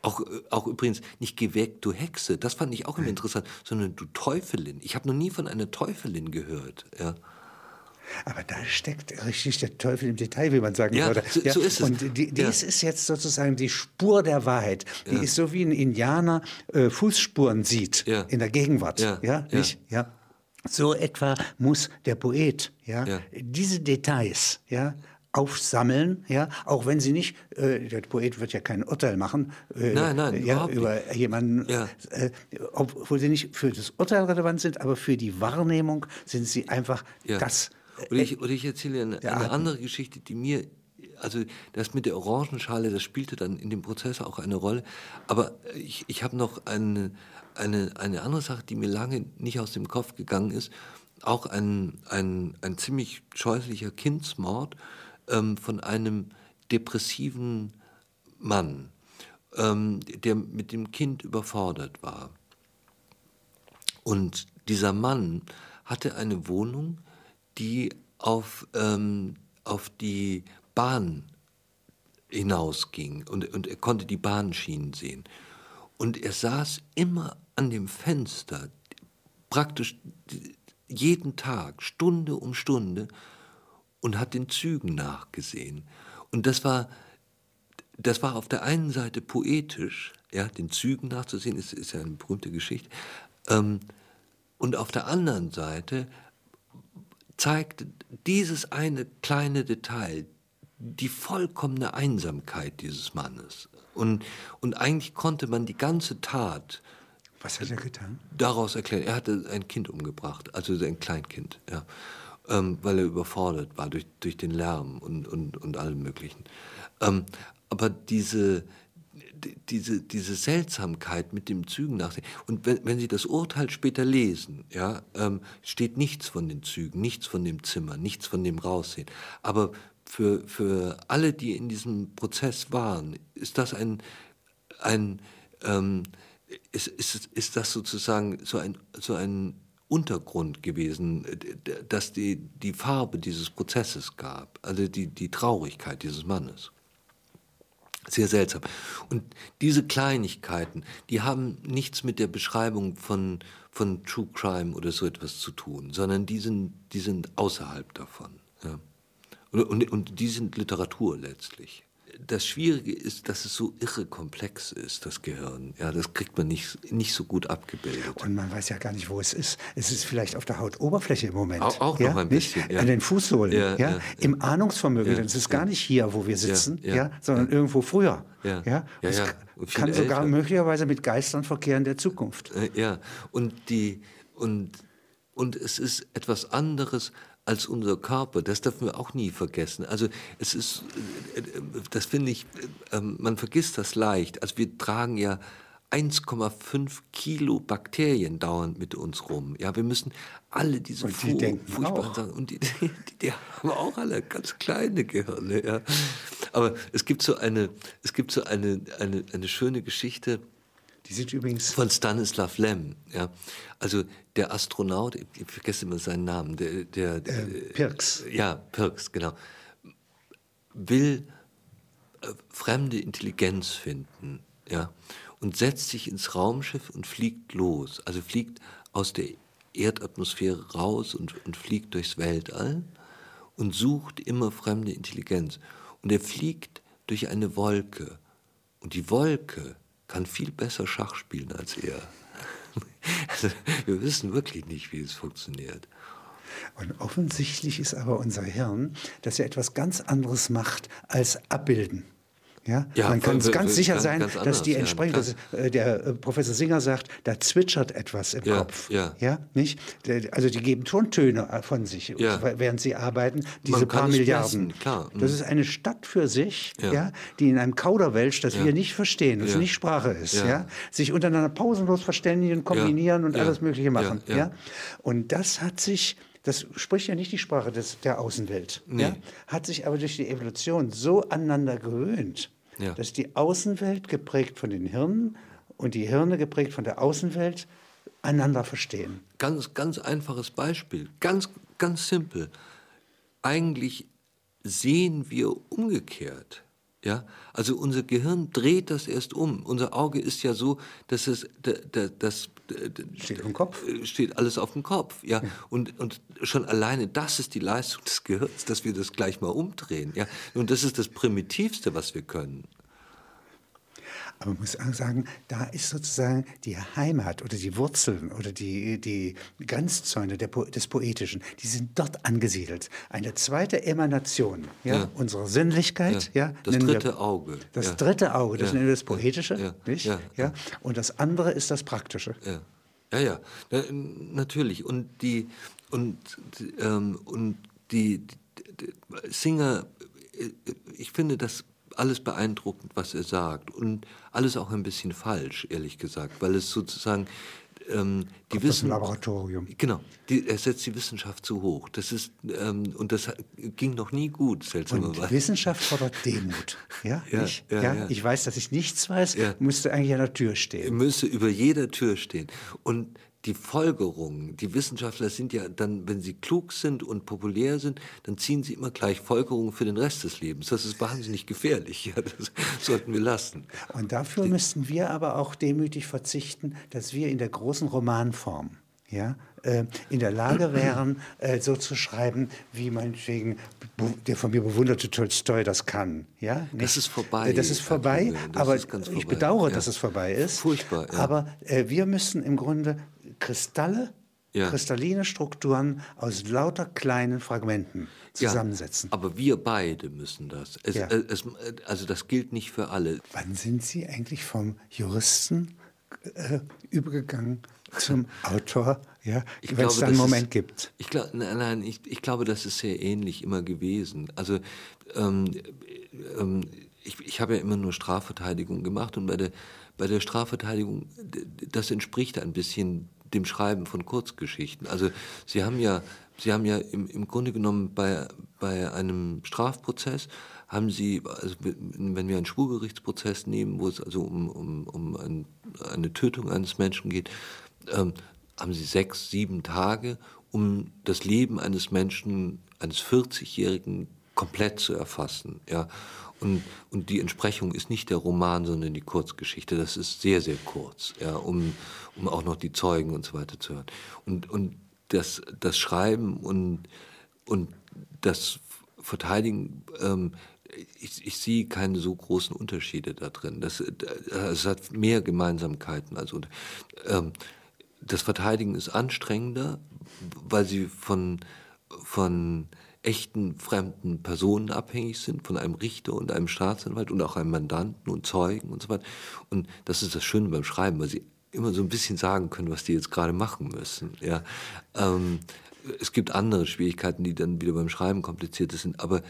Auch, äh, auch übrigens nicht geh weg, du Hexe. Das fand ich auch immer interessant, sondern du Teufelin. Ich habe noch nie von einer Teufelin gehört. Ja. Aber da steckt richtig der Teufel im Detail, wie man sagen Ja, würde. so- so ist es. Und die, dies Ja. ist jetzt sozusagen die Spur der Wahrheit. Die ist so wie ein Indianer äh, Fußspuren sieht Ja. in der Gegenwart. Ja, Ja, ja. nicht? Ja. So etwa muss der Poet ja, Ja. diese Details ja, aufsammeln, ja, auch wenn sie nicht, äh, der Poet wird ja kein Urteil machen äh, Nein, nein, ja, über jemanden, Ja. äh, obwohl sie nicht für das Urteil relevant sind, aber für die Wahrnehmung sind sie einfach Ja. das Oder ich, oder ich erzähle eine, eine andere Geschichte, die mir also das mit der Orangenschale, das spielte dann in dem Prozess auch eine Rolle. Aber ich, ich habe noch eine, eine, eine andere Sache, die mir lange nicht aus dem Kopf gegangen ist. Auch ein, ein, ein ziemlich scheußlicher Kindsmord ähm, von einem depressiven Mann, ähm, der mit dem Kind überfordert war. Und dieser Mann hatte eine Wohnung, die auf, ähm, auf die Bahn hinausging und, und er konnte die Bahnschienen sehen. Und er saß immer an dem Fenster, praktisch jeden Tag, Stunde um Stunde, und hat den Zügen nachgesehen. Und das war, das war auf der einen Seite poetisch, ja, den Zügen nachzusehen, ist, ist ja eine berühmte Geschichte. Ähm, und auf der anderen Seite zeigte dieses eine kleine Detail die vollkommene Einsamkeit dieses Mannes. Und, und eigentlich konnte man die ganze Tat. Was hat er getan? Daraus erklären. Er hatte ein Kind umgebracht, also ein Kleinkind, ja. Ähm, weil er überfordert war durch, durch den Lärm und, und, und allem Möglichen. Ähm, aber diese, diese, diese Seltsamkeit mit dem Zügen nachdenken. Und wenn, wenn Sie das Urteil später lesen, ja, ähm, steht nichts von den Zügen, nichts von dem Zimmer, nichts von dem Raussehen. Aber für, für alle, die in diesem Prozess waren, ist das ein, ein ähm, ist, ist, ist das sozusagen so ein, so ein Untergrund gewesen, dass die, die Farbe dieses Prozesses gab, also die, die Traurigkeit dieses Mannes. Sehr seltsam. Und diese Kleinigkeiten, die haben nichts mit der Beschreibung von, von True Crime oder so etwas zu tun, sondern die sind, die sind außerhalb davon. Ja. Und, und, und die sind Literatur letztlich. Das Schwierige ist, dass es so irre komplex ist, das Gehirn. Ja, das kriegt man nicht, nicht so gut abgebildet. Und man weiß ja gar nicht, wo es ist. Es ist vielleicht auf der Hautoberfläche im Moment. Auch, auch ja? noch ein bisschen. Ja. An den Fußsohlen. Ja, ja? Im Ahnungsvermögen. Es ist gar nicht hier, wo wir sitzen, ja, sondern irgendwo früher. Ja. Ja? Es kann sogar älter. möglicherweise mit Geistern verkehren der Zukunft. Äh, ja, und, die, und, und es ist etwas anderes als unser Körper. Das dürfen wir auch nie vergessen. Also es ist, äh, das finde ich, ähm, man vergisst das leicht. Also wir tragen ja 1,5 Kilo Bakterien dauernd mit uns rum. Ja, wir müssen alle diese und die furchtbaren. Sachen und die, die, die, haben auch alle ganz kleine Gehirne. Ja. Aber es gibt so eine, es gibt so eine, eine, eine schöne Geschichte die sind übrigens. Von Stanislav Lem, ja. Also der Astronaut, ich vergesse immer seinen Namen, der. der äh, Pirks. Ja, Pirks, genau. Will äh, fremde Intelligenz finden, ja. Und setzt sich ins Raumschiff und fliegt los. Also fliegt aus der Erdatmosphäre raus und, und fliegt durchs Weltall und sucht immer fremde Intelligenz. Und er fliegt durch eine Wolke. Und die Wolke kann viel besser Schach spielen als er. Also, wir wissen wirklich nicht, wie es funktioniert. Und offensichtlich ist aber unser Hirn, dass er etwas ganz anderes macht als abbilden. Ja? ja man kann ganz sicher sein, ganz dass die entsprechend, ja, äh, der äh, Professor Singer sagt, da zwitschert etwas im ja, Kopf. Ja. ja, nicht? Also die geben Tontöne äh, von sich, während sie arbeiten. Diese paar Milliarden. Messen, klar. Das mhm. ist eine Stadt für sich, ja. die in einem Kauderwelsch, das wir nicht verstehen, das nicht Sprache ist, ja. sich untereinander pausenlos verständigen, kombinieren und alles Mögliche machen. Ja. Und das hat sich das spricht ja nicht die Sprache des, der Außenwelt, nee. ja, hat sich aber durch die Evolution so aneinander gewöhnt, ja. dass die Außenwelt geprägt von den Hirnen und die Hirne geprägt von der Außenwelt einander verstehen. Ganz, ganz einfaches Beispiel, ganz, ganz simpel. Eigentlich sehen wir umgekehrt. Ja, also unser Gehirn dreht das erst um. Unser Auge ist ja so, dass es das steht auf dem Kopf. Äh, steht alles auf dem Kopf. Ja, und und schon alleine das ist die Leistung des Gehirns, dass wir das gleich mal umdrehen. Ja, und das ist das primitivste, was wir können. Aber man muss sagen, da ist sozusagen die Heimat oder die Wurzeln oder die, die Grenzzäune der, des Poetischen, die sind dort angesiedelt. Eine zweite Emanation ja, ja. unserer Sinnlichkeit. Ja. ja das dritte wir, Auge. Das dritte Auge, das nennen wir das Poetische. Nicht? Ja. Und das andere ist das Praktische. Ja, ja, ja. natürlich. Und die, und, ähm, und die, die, Singer, äh, ich finde das alles beeindruckend, was er sagt und alles auch ein bisschen falsch, ehrlich gesagt, weil es sozusagen ähm, die Wissen Laboratorium. Genau, die, er setzt die Wissenschaft zu hoch. Das ist ähm, und das ging noch nie gut, seltsamerweise. Und Wissenschaft fordert Demut. Ja, ja, ich, ja, ja, ich weiß, dass ich nichts weiß, müsste eigentlich an der Tür stehen. müsste über jeder Tür stehen. Und die Folgerungen, die Wissenschaftler sind ja dann, wenn sie klug sind und populär sind, dann ziehen sie immer gleich Folgerungen für den Rest des Lebens. Das ist wahnsinnig gefährlich. Ja, das sollten wir lassen. Und dafür müssten wir aber auch demütig verzichten, dass wir in der großen Romanform ja, äh, in der Lage wären, äh, so zu schreiben, wie meinetwegen der von mir bewunderte Tolstoi das kann. Ja, nicht? ist vorbei, Äh, Das ist vorbei, das aber ist ganz ich vorbei, bedauere, ja. dass es vorbei ist. Furchtbar, ja. Aber äh, wir müssen im Grunde Kristalle, Ja. kristalline Strukturen aus lauter kleinen Fragmenten zusammensetzen. Ja, aber wir beide müssen das. Es, Ja. äh, es, also das gilt nicht für alle. Wann sind Sie eigentlich vom Juristen äh, übergegangen zum Autor? Ja, Ich wenn es da einen Moment ist, gibt. Ich glaube, nein, nein ich, ich glaube, das ist sehr ähnlich immer gewesen. Also ähm, ähm, ich, ich habe ja immer nur Strafverteidigung gemacht und bei der, bei der Strafverteidigung, das entspricht ein bisschen dem Schreiben von Kurzgeschichten. Also Sie haben ja, Sie haben ja im, im Grunde genommen bei, bei einem Strafprozess haben Sie, also wenn wir einen Schwurgerichtsprozess nehmen, wo es also um, um, um ein, eine Tötung eines Menschen geht, ähm, haben Sie sechs, sieben Tage, um das Leben eines Menschen, eines 40-Jährigen komplett zu erfassen. Ja? Und, und die Entsprechung ist nicht der Roman, sondern die Kurzgeschichte. Das ist sehr, sehr kurz, ja? um, um auch noch die Zeugen und so weiter zu hören. Und, und das, das Schreiben und, und das Verteidigen, ähm, ich, ich sehe keine so großen Unterschiede da drin. Das, es hat mehr Gemeinsamkeiten als unter. Ähm, das Verteidigen ist anstrengender, weil sie von, von echten fremden Personen abhängig sind, von einem Richter und einem Staatsanwalt und auch einem Mandanten und Zeugen und so weiter. Und das ist das Schöne beim Schreiben, weil sie immer so ein bisschen sagen können, was die jetzt gerade machen müssen. Ja. Ähm, es gibt andere Schwierigkeiten, die dann wieder beim Schreiben komplizierter sind, aber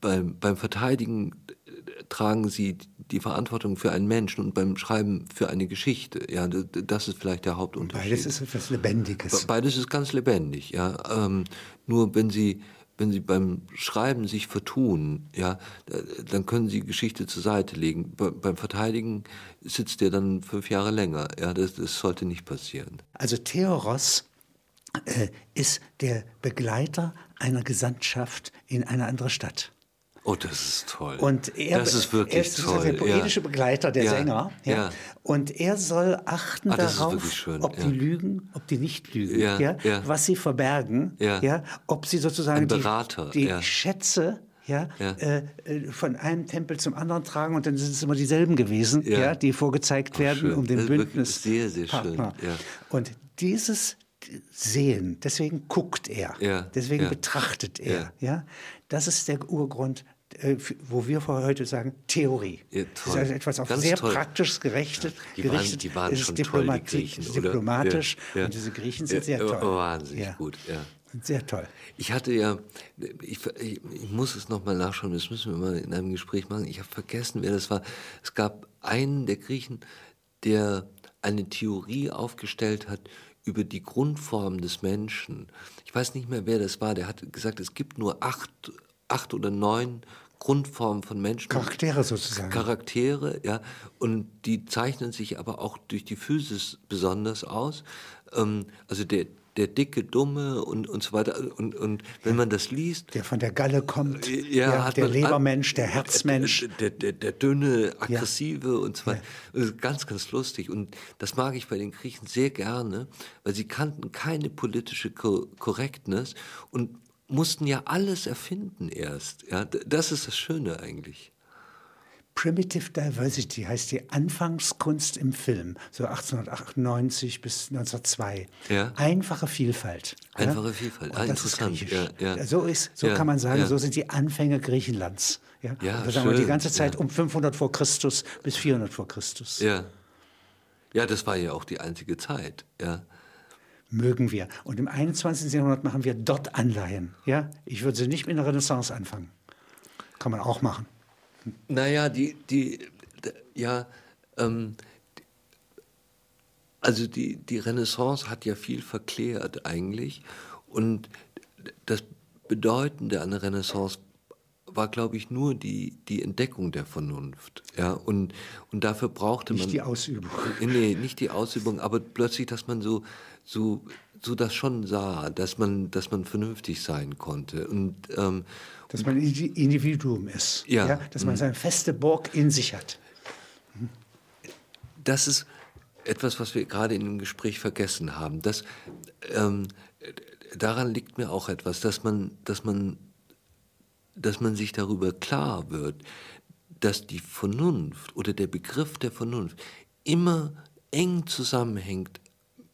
beim, beim Verteidigen tragen sie die Verantwortung für einen Menschen und beim Schreiben für eine Geschichte. Ja, das ist vielleicht der Hauptunterschied. Beides ist etwas Lebendiges. Be- Beides ist ganz lebendig, ja. Ähm, nur wenn Sie, wenn Sie beim Schreiben sich vertun, ja, da- dann können Sie Geschichte zur Seite legen. Be beim Verteidigen sitzt der dann fünf Jahre länger. Ja, das, das sollte nicht passieren. Also Theo Ross äh, ist der Begleiter einer Gesandtschaft in eine andere Stadt. Oh, das ist toll. Und er, das ist wirklich er ist toll. der poetische ja. Begleiter der Ja, Sänger. Ja. ja. Und er soll achten Ah, darauf, ob die lügen, ob die nicht lügen, Ja, was sie verbergen, Ja. ob sie sozusagen Berater, die, die. Schätze ja, Ja. Äh, äh, von einem Tempel zum anderen tragen und dann sind es immer dieselben gewesen, ja. Ja. die vorgezeigt werden, schön. um den Bündnis. sehr, sehr schön, ja. Und dieses Sehen, deswegen guckt er, Ja, deswegen betrachtet er, ja, das ist der Urgrund, äh, wo wir vor heute sagen, Theorie. Ja, das toll. ist also etwas auf Ganz sehr toll. praktisch gerichtet, Die waren- gerichtet. die waren es ist schon toll, die Griechen, diplomatisch Ja, ja. und diese Griechen sind Ja, sehr toll. oh, wahnsinnig Ja. gut, ja. Sehr toll. Ich hatte ja, ich, ich, ich muss es nochmal nachschauen, das müssen wir mal in einem Gespräch machen. Ich habe vergessen, wer das war. Es gab einen der Griechen, der eine Theorie aufgestellt hat über die Grundform des Menschen. Ich weiß nicht mehr, wer das war. Der hat gesagt, es gibt nur acht, acht oder neun Grundformen von Menschen. Charaktere sozusagen. Charaktere, ja, und die zeichnen sich aber auch durch die Physis besonders aus. Ähm, also der, der dicke, dumme und, und so weiter. Und, und wenn man das liest, der von der Galle kommt, ja, hat der Lebermensch, der Herzmensch. der, der, der dünne, aggressive und so weiter. Ist ganz, ganz lustig. Und das mag ich bei den Griechen sehr gerne, weil sie kannten keine politische Ko Korrektness und mussten ja alles erfinden erst. Ja, das ist das Schöne eigentlich. Primitive Diversity heißt die Anfangskunst im Film, so 1898 bis 1902. Ja. Einfache Vielfalt. Einfache ja? Vielfalt. Ah, interessant. Ja. So, ist, so kann man sagen, so sind die Anfänge Griechenlands. Ja, Ja, das sagen wir die ganze Zeit um 500 vor Christus bis 400 vor Christus. Ja. Ja, das war ja auch die einzige Zeit. Ja. Mögen wir. Und im 21. Jahrhundert machen wir dort Anleihen. Ja? Ich würde sie nicht mit der Renaissance anfangen. Kann man auch machen. Naja, die, die, ja, ähm, also die, die Renaissance hat ja viel verklärt eigentlich. Und das Bedeutende an der Renaissance war, glaube ich, nur die, die Entdeckung der Vernunft. Ja, und, und dafür brauchte nicht man. Nicht die Ausübung. Nee, nicht die Ausübung, aber plötzlich, dass man so, so, so das schon sah, dass man, dass man vernünftig sein konnte. Und, ähm, dass man Individuum ist. Ja. ja dass man mhm. seine feste Burg in sich hat. Das ist etwas, was wir gerade in dem Gespräch vergessen haben. Das, ähm, daran liegt mir auch etwas, dass man, dass man dass man sich darüber klar wird, dass die Vernunft oder der Begriff der Vernunft immer eng zusammenhängt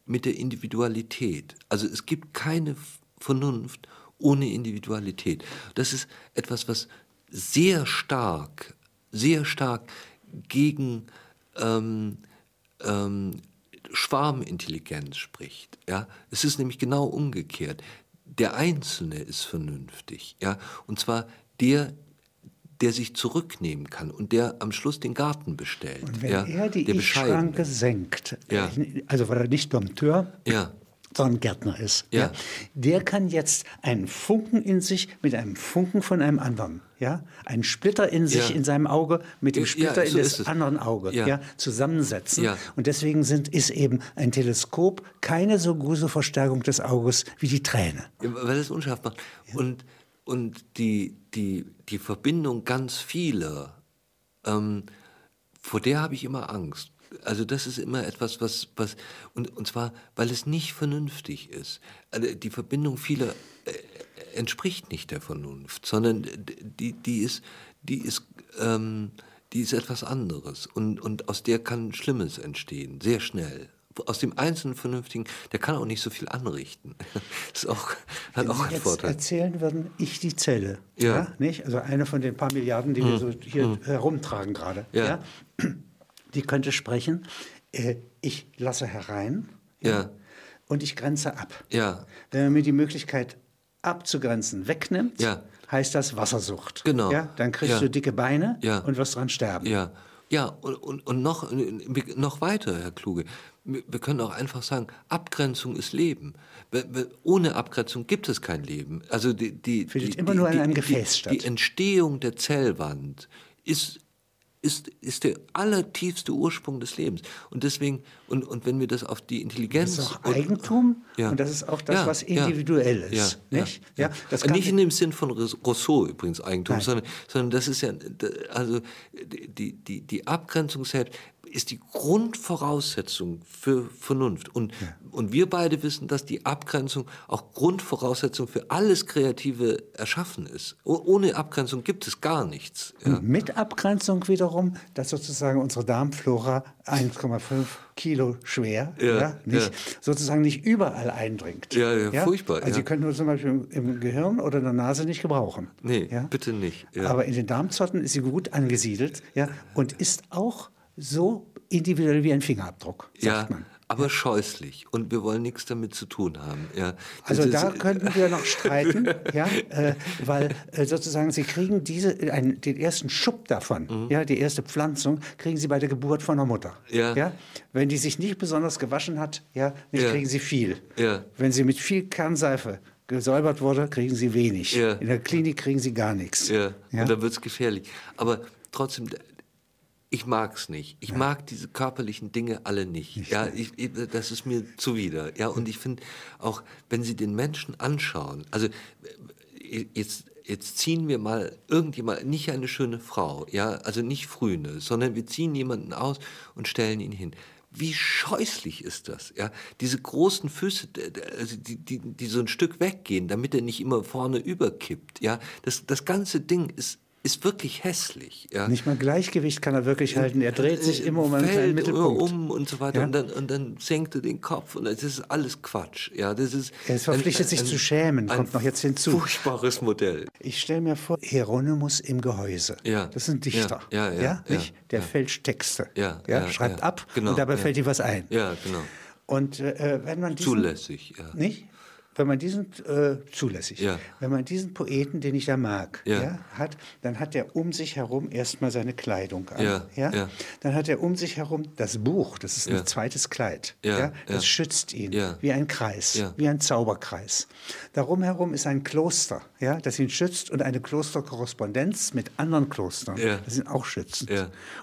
mit der Individualität. Also es gibt keine Vernunft ohne Individualität. Das ist etwas, was sehr stark, sehr stark gegen ähm, ähm, Schwarmintelligenz spricht. Ja? Es ist nämlich genau umgekehrt der Einzelne ist vernünftig, ja, und zwar der, der sich zurücknehmen kann und der am Schluss den Garten bestellt. Und wenn ja, er die Ich-Schranke senkt, ja. also weil er nicht Dompteur, ja sondern Gärtner ist, ja. der kann jetzt einen Funken in sich mit einem Funken von einem anderen, ja, einen Splitter in sich in seinem Auge mit dem Splitter so in das anderen Auge, ja. zusammensetzen. Und deswegen sind, ist eben ein Teleskop keine so große Verstärkung des Auges wie die Träne. weil es unscharf macht. Und, und die, die, die Verbindung ganz vieler, ähm, vor der habe ich immer Angst also das ist immer etwas, was, was und, und zwar, weil es nicht vernünftig ist. Also die Verbindung vieler äh, entspricht nicht der Vernunft, sondern die, die ist, die ist, ähm, die ist etwas anderes und, und aus der kann Schlimmes entstehen, sehr schnell. Aus dem einzelnen Vernünftigen, der kann auch nicht so viel anrichten. Das ist auch, hat Wenn auch Sie einen jetzt Vorteil. erzählen würden, ich die Zelle, ja. ja nicht? Also eine von den paar Milliarden, die hm. wir so hier hm. herumtragen gerade. Ja. ja? die könnte sprechen, äh, ich lasse herein ja. und ich grenze ab. Ja. Wenn man mir die Möglichkeit abzugrenzen wegnimmt, ja. heißt das Wassersucht. Genau. Ja? Dann kriegst ja. du dicke Beine ja. und wirst dran sterben. Ja, ja und, und, und noch, noch weiter, Herr Kluge. Wir können auch einfach sagen, Abgrenzung ist Leben. Ohne Abgrenzung gibt es kein Leben. Also die, die, Findet die, immer nur in einem Gefäß statt. Die Entstehung der Zellwand ist ist, ist der allertiefste Ursprung des Lebens. Und deswegen, und, und wenn wir das auf die Intelligenz. Das ist auch Eigentum und, ja. und das ist auch das, ja, was individuell ja, ist. nicht? Ja, nicht in dem Sinn von Rousseau übrigens Eigentum, sondern, sondern das ist ja, also die, die, die Abgrenzung selbst ist die Grundvoraussetzung für Vernunft. Und, ja. und wir beide wissen, dass die Abgrenzung auch Grundvoraussetzung für alles Kreative Erschaffen ist. ohne Abgrenzung gibt es gar nichts. Ja. mit Abgrenzung wiederum, dass sozusagen unsere Darmflora 1,5 Kilo schwer, ja, ja nicht, sozusagen nicht überall eindringt. Ja, ja, furchtbar. Also Sie können nur zum Beispiel im Gehirn oder in der Nase nicht gebrauchen. Nee, bitte nicht. Aber in den Darmzotten ist sie gut angesiedelt ja, und ist auch so individuell wie ein Fingerabdruck, sagt man. Aber scheußlich und wir wollen nichts damit zu tun haben. Ja, also da könnten wir noch streiten, ja, äh, weil äh, sozusagen Sie kriegen diese, einen, den ersten Schub davon, mhm. ja, die erste Pflanzung, kriegen Sie bei der Geburt von der Mutter. Ja. Ja? Wenn die sich nicht besonders gewaschen hat, ja, ja. kriegen Sie viel. Ja. Wenn sie mit viel Kernseife gesäubert wurde, kriegen Sie wenig. Ja. In der Klinik kriegen Sie gar nichts. Ja. ja? Und dann wird es gefährlich. Aber trotzdem, ich mag es nicht. Ich ja. mag diese körperlichen Dinge alle nicht. nicht ja, ich, das ist mir zuwider. Ja, und ich finde auch, wenn Sie den Menschen anschauen, also äh, jetzt jetzt ziehen wir mal irgendjemand, nicht eine schöne Frau, ja, also nicht Frühne, sondern wir ziehen jemanden aus und stellen ihn hin. Wie scheußlich ist das, ja? Diese großen Füße, also die, die, die so ein Stück weggehen, damit er nicht immer vorne überkippt, ja? Das, das ganze Ding ist ist wirklich hässlich. Ja. Nicht mal Gleichgewicht kann er wirklich halten. Er dreht sich immer um einen kleinen Mittelpunkt. um und so weiter. Ja? Und, dann, und dann senkt er den Kopf. Und das ist alles Quatsch. Ja, das ist er ist verpflichtet, ein, sich ein, zu schämen, kommt noch jetzt hinzu. Furchtbares Modell. Ich stelle mir vor, Hieronymus im Gehäuse. Ja. Das ist ein Dichter. Ja, ja, ja, nicht? Der fälscht Texte. Ja, ja, schreibt ab genau, und dabei fällt ihm was ein. Ja, genau. Und äh, wenn man diesen, zulässig, ja. Nicht? Wenn man diesen äh, zulässig, ja. wenn man diesen Poeten, den ich ja mag, ja. ja hat, dann hat er um sich herum erstmal seine Kleidung an. Ja. Ja? Dann hat er um sich herum das Buch, das ist ein zweites Kleid. Ja. Das schützt ihn wie ein Kreis, wie ein Zauberkreis. Darum herum ist ein Kloster, ja, das ihn schützt und eine Klosterkorrespondenz mit anderen Klostern, das ihn auch schützt.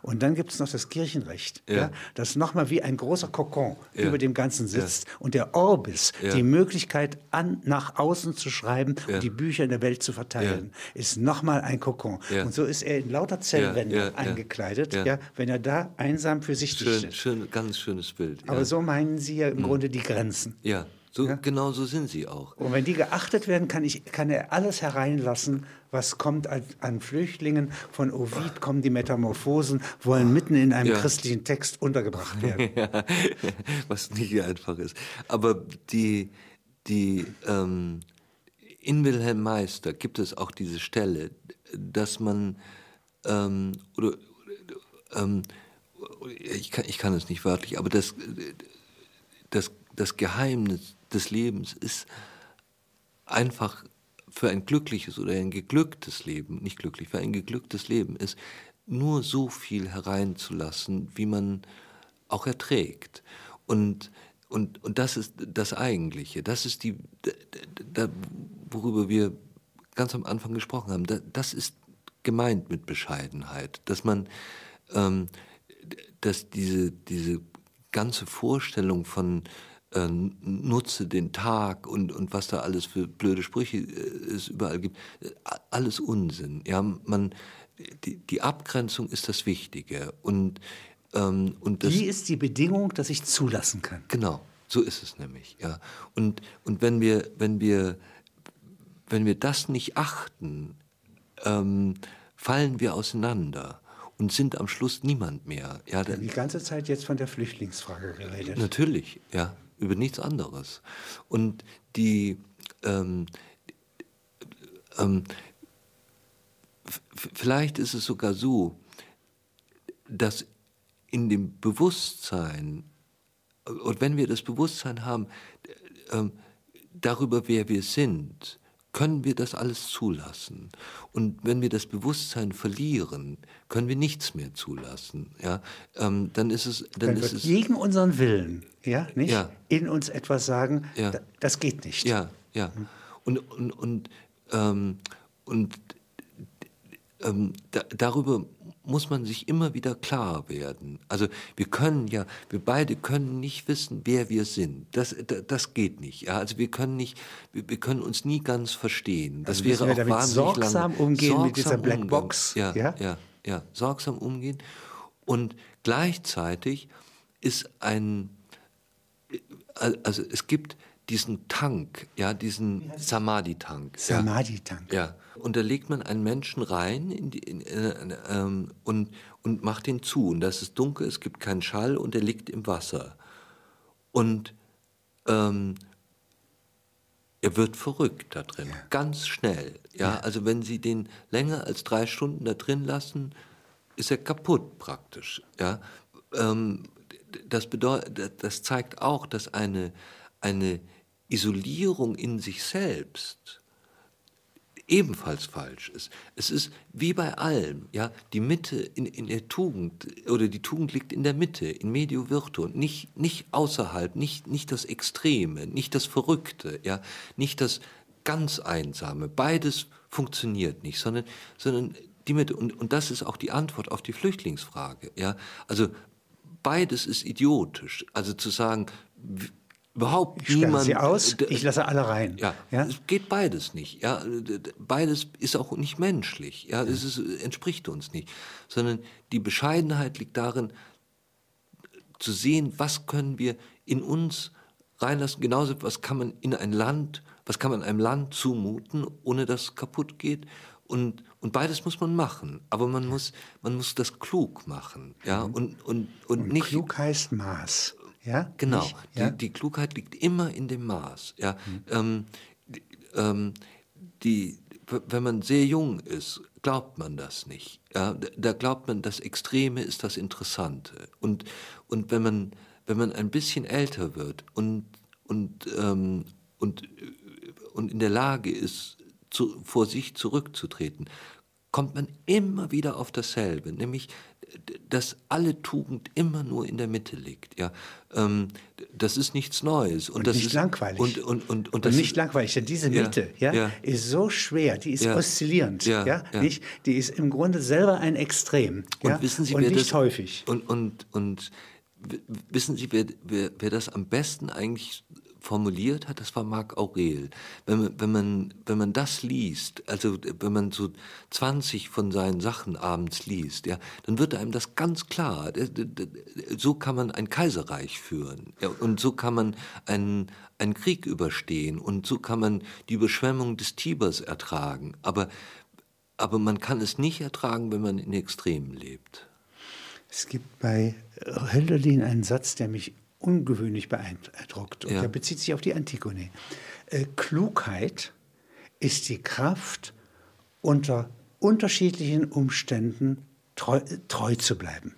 Und dann gibt es noch das Kirchenrecht, ja. das nochmal wie ein großer Kokon über dem Ganzen sitzt und der Orbis, die Möglichkeit, an, nach außen zu schreiben ja. und die Bücher in der Welt zu verteilen, ja. ist nochmal ein Kokon. Ja. Und so ist er in lauter Zellwände eingekleidet, ja. wenn er da einsam für sich schön, steht. Schön, ganz schönes Bild. Aber so meinen Sie ja im mhm. Grunde die Grenzen. Ja. So, ja? Genau so sind sie auch. Und wenn die geachtet werden, kann, ich, kann er alles hereinlassen, was kommt an, an Flüchtlingen. Von Ovid kommen die Metamorphosen, wollen mitten in einem ja. christlichen Text untergebracht werden. ja, was nicht einfach ist. Aber die, die, ähm, in Wilhelm Meister gibt es auch diese Stelle, dass man, ähm, oder, ähm, ich, kann, ich kann es nicht wörtlich, aber das, das, das Geheimnis des Lebens ist einfach für ein glückliches oder ein geglücktes Leben, nicht glücklich, für ein geglücktes Leben ist, nur so viel hereinzulassen, wie man auch erträgt. Und und, und das ist das Eigentliche, das ist die, da, worüber wir ganz am Anfang gesprochen haben, da, das ist gemeint mit Bescheidenheit, dass man, ähm, dass diese, diese ganze Vorstellung von äh, nutze den Tag und, und was da alles für blöde Sprüche äh, es überall gibt, äh, alles Unsinn. Ja, man, die, die Abgrenzung ist das Wichtige. Und ähm, und das, Die ist die Bedingung, dass ich zulassen kann. Genau, so ist es nämlich. Ja. Und, und wenn, wir, wenn, wir, wenn wir das nicht achten, ähm, fallen wir auseinander und sind am Schluss niemand mehr. Ja, da, die ganze Zeit jetzt von der Flüchtlingsfrage geredet. Natürlich, ja, über nichts anderes. Und die ähm, ähm, vielleicht ist es sogar so, dass in dem Bewusstsein, und wenn wir das Bewusstsein haben äh, darüber, wer wir sind, können wir das alles zulassen. Und wenn wir das Bewusstsein verlieren, können wir nichts mehr zulassen. Ja, ähm, dann ist es, dann, dann ist es gegen unseren Willen, ja, nicht ja. in uns etwas sagen. Ja. Das geht nicht. Ja, ja. Und und und ähm, und ähm, da, darüber muss man sich immer wieder klar werden. Also wir können ja, wir beide können nicht wissen, wer wir sind. Das, das geht nicht. Ja? Also wir können nicht, wir, wir können uns nie ganz verstehen. Das also wäre auch damit wahnsinnig sorgsam lang. umgehen sorgsam mit dieser Blackbox. Ja, ja, ja, ja, sorgsam umgehen. Und gleichzeitig ist ein, also es gibt diesen Tank, ja, diesen Samadhi-Tank. Samadhi-Tank. Ja. ja. Und da legt man einen Menschen rein in die, in, äh, ähm, und, und macht ihn zu. Und das ist dunkel, es gibt keinen Schall und er liegt im Wasser. Und ähm, er wird verrückt da drin, ja. ganz schnell. Ja? ja, also wenn Sie den länger als drei Stunden da drin lassen, ist er kaputt praktisch. Ja, ähm, das bedeutet, das zeigt auch, dass eine eine Isolierung in sich selbst ebenfalls falsch ist. Es ist wie bei allem, ja, die Mitte in, in der Tugend oder die Tugend liegt in der Mitte, in medio virtu, nicht, nicht außerhalb, nicht, nicht das Extreme, nicht das Verrückte, ja, nicht das ganz Einsame. Beides funktioniert nicht, sondern, sondern die Mitte. Und, und das ist auch die Antwort auf die Flüchtlingsfrage, ja. Also beides ist idiotisch. Also zu sagen, überhaupt ich niemand. Sie aus, ich lasse alle rein. Ja, ja, es geht beides nicht. Ja, beides ist auch nicht menschlich. Ja, es ist, entspricht uns nicht. Sondern die Bescheidenheit liegt darin, zu sehen, was können wir in uns reinlassen. Genauso, was kann man in ein Land, was kann man einem Land zumuten, ohne dass es kaputt geht. Und, und beides muss man machen, aber man muss, man muss das klug machen, ja, mhm. und, und, und, und nicht. Klug heißt Maß. Ja? Genau. Ja? Die, die, Klugheit liegt immer in dem Maß. Ja? Mhm. Ähm, die, ähm, die, wenn man sehr jung ist, glaubt man das nicht. Ja? Da glaubt man, das Extreme ist das Interessante. Und, und wenn man wenn man ein bisschen älter wird und, und, ähm, und, und in der Lage ist, zu, vor sich zurückzutreten, kommt man immer wieder auf dasselbe, nämlich dass alle Tugend immer nur in der Mitte liegt. Ja, ähm, das ist nichts Neues und, und das nicht ist langweilig und und und, und, und nicht ist, langweilig. Denn diese Mitte, ja, ja, ist so schwer, die ist ja, oszillierend, ja, ja, nicht? Die ist im Grunde selber ein Extrem. Und ja? wissen Sie, und wer nicht das, häufig. Und und und wissen Sie, wer, wer, wer das am besten eigentlich formuliert hat, das war Marc Aurel. Wenn man, wenn, man, wenn man das liest, also wenn man so 20 von seinen Sachen abends liest, ja, dann wird einem das ganz klar. So kann man ein Kaiserreich führen ja, und so kann man einen, einen Krieg überstehen und so kann man die Überschwemmung des Tibers ertragen. Aber, aber man kann es nicht ertragen, wenn man in Extremen lebt. Es gibt bei Hölderlin einen Satz, der mich ungewöhnlich beeindruckt. Und ja. der bezieht sich auf die Antigone. Äh, Klugheit ist die Kraft, unter unterschiedlichen Umständen treu, treu zu bleiben.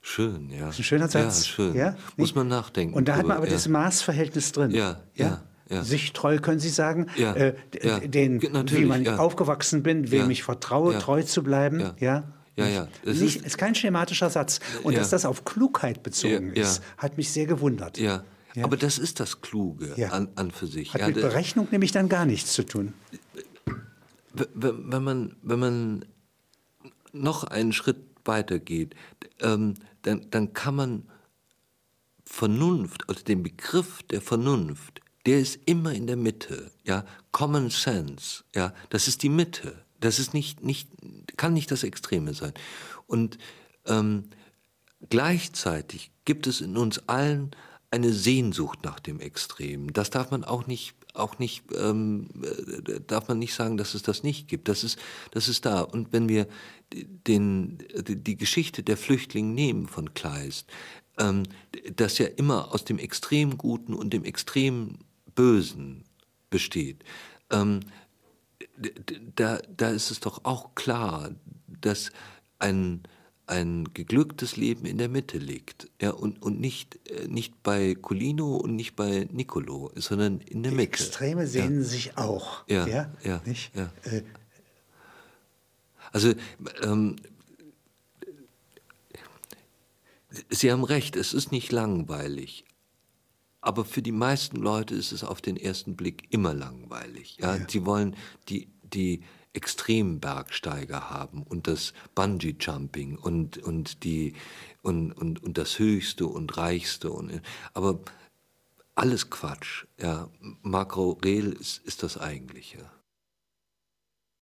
Schön, ja. Das ist ein schöner Satz. Ja, schön. Ja? Muss man nachdenken. Und da hat man aber ja. das Maßverhältnis drin. Ja, ja. ja. Sich treu, können Sie sagen, ja, äh, den, wie man aufgewachsen bin, wem ich vertraue, treu zu bleiben. Ja. Ja, ja. Es Nicht, ist, ist, kein schematischer Satz. Und ja. dass das auf Klugheit bezogen ja, ist, hat mich sehr gewundert. Ja. Aber das ist das Kluge an, an, für sich. Hat mit Berechnung nämlich dann gar nichts zu tun. Wenn man, wenn man noch einen Schritt weiter geht, ähm, dann, dann kann man Vernunft, also den Begriff der Vernunft, der ist immer in der Mitte. Ja? Common Sense, ja? das ist die Mitte. Das ist nicht, nicht, kann nicht das Extreme sein. Und ähm, gleichzeitig gibt es in uns allen eine Sehnsucht nach dem Extremen. Das darf man auch nicht, auch nicht, ähm, äh, darf man nicht sagen, dass es das nicht gibt. Das ist, das ist da. Und wenn wir den, die Geschichte der Flüchtlinge nehmen von Kleist, ähm, das ja immer aus dem extrem Guten und dem extrem Bösen besteht, ähm, da, da ist es doch auch klar, dass ein, ein geglücktes Leben in der Mitte liegt. Ja, und, und nicht, äh, nicht bei Colino und nicht bei Nicolo, sondern in der Die Mitte. Extreme sehen ja. sich auch. Ja, ja, ja, nicht? ja. Äh. Also, ähm, Sie haben recht, es ist nicht langweilig. Aber für die meisten Leute ist es auf den ersten Blick immer langweilig. Ja? ja. Sie wollen die, die Extrembergsteiger haben und das Bungee-Jumping und, und, und, und, und das Höchste und Reichste. Und, aber alles Quatsch. Ja. Marc Aurel ist, ist das Eigentliche.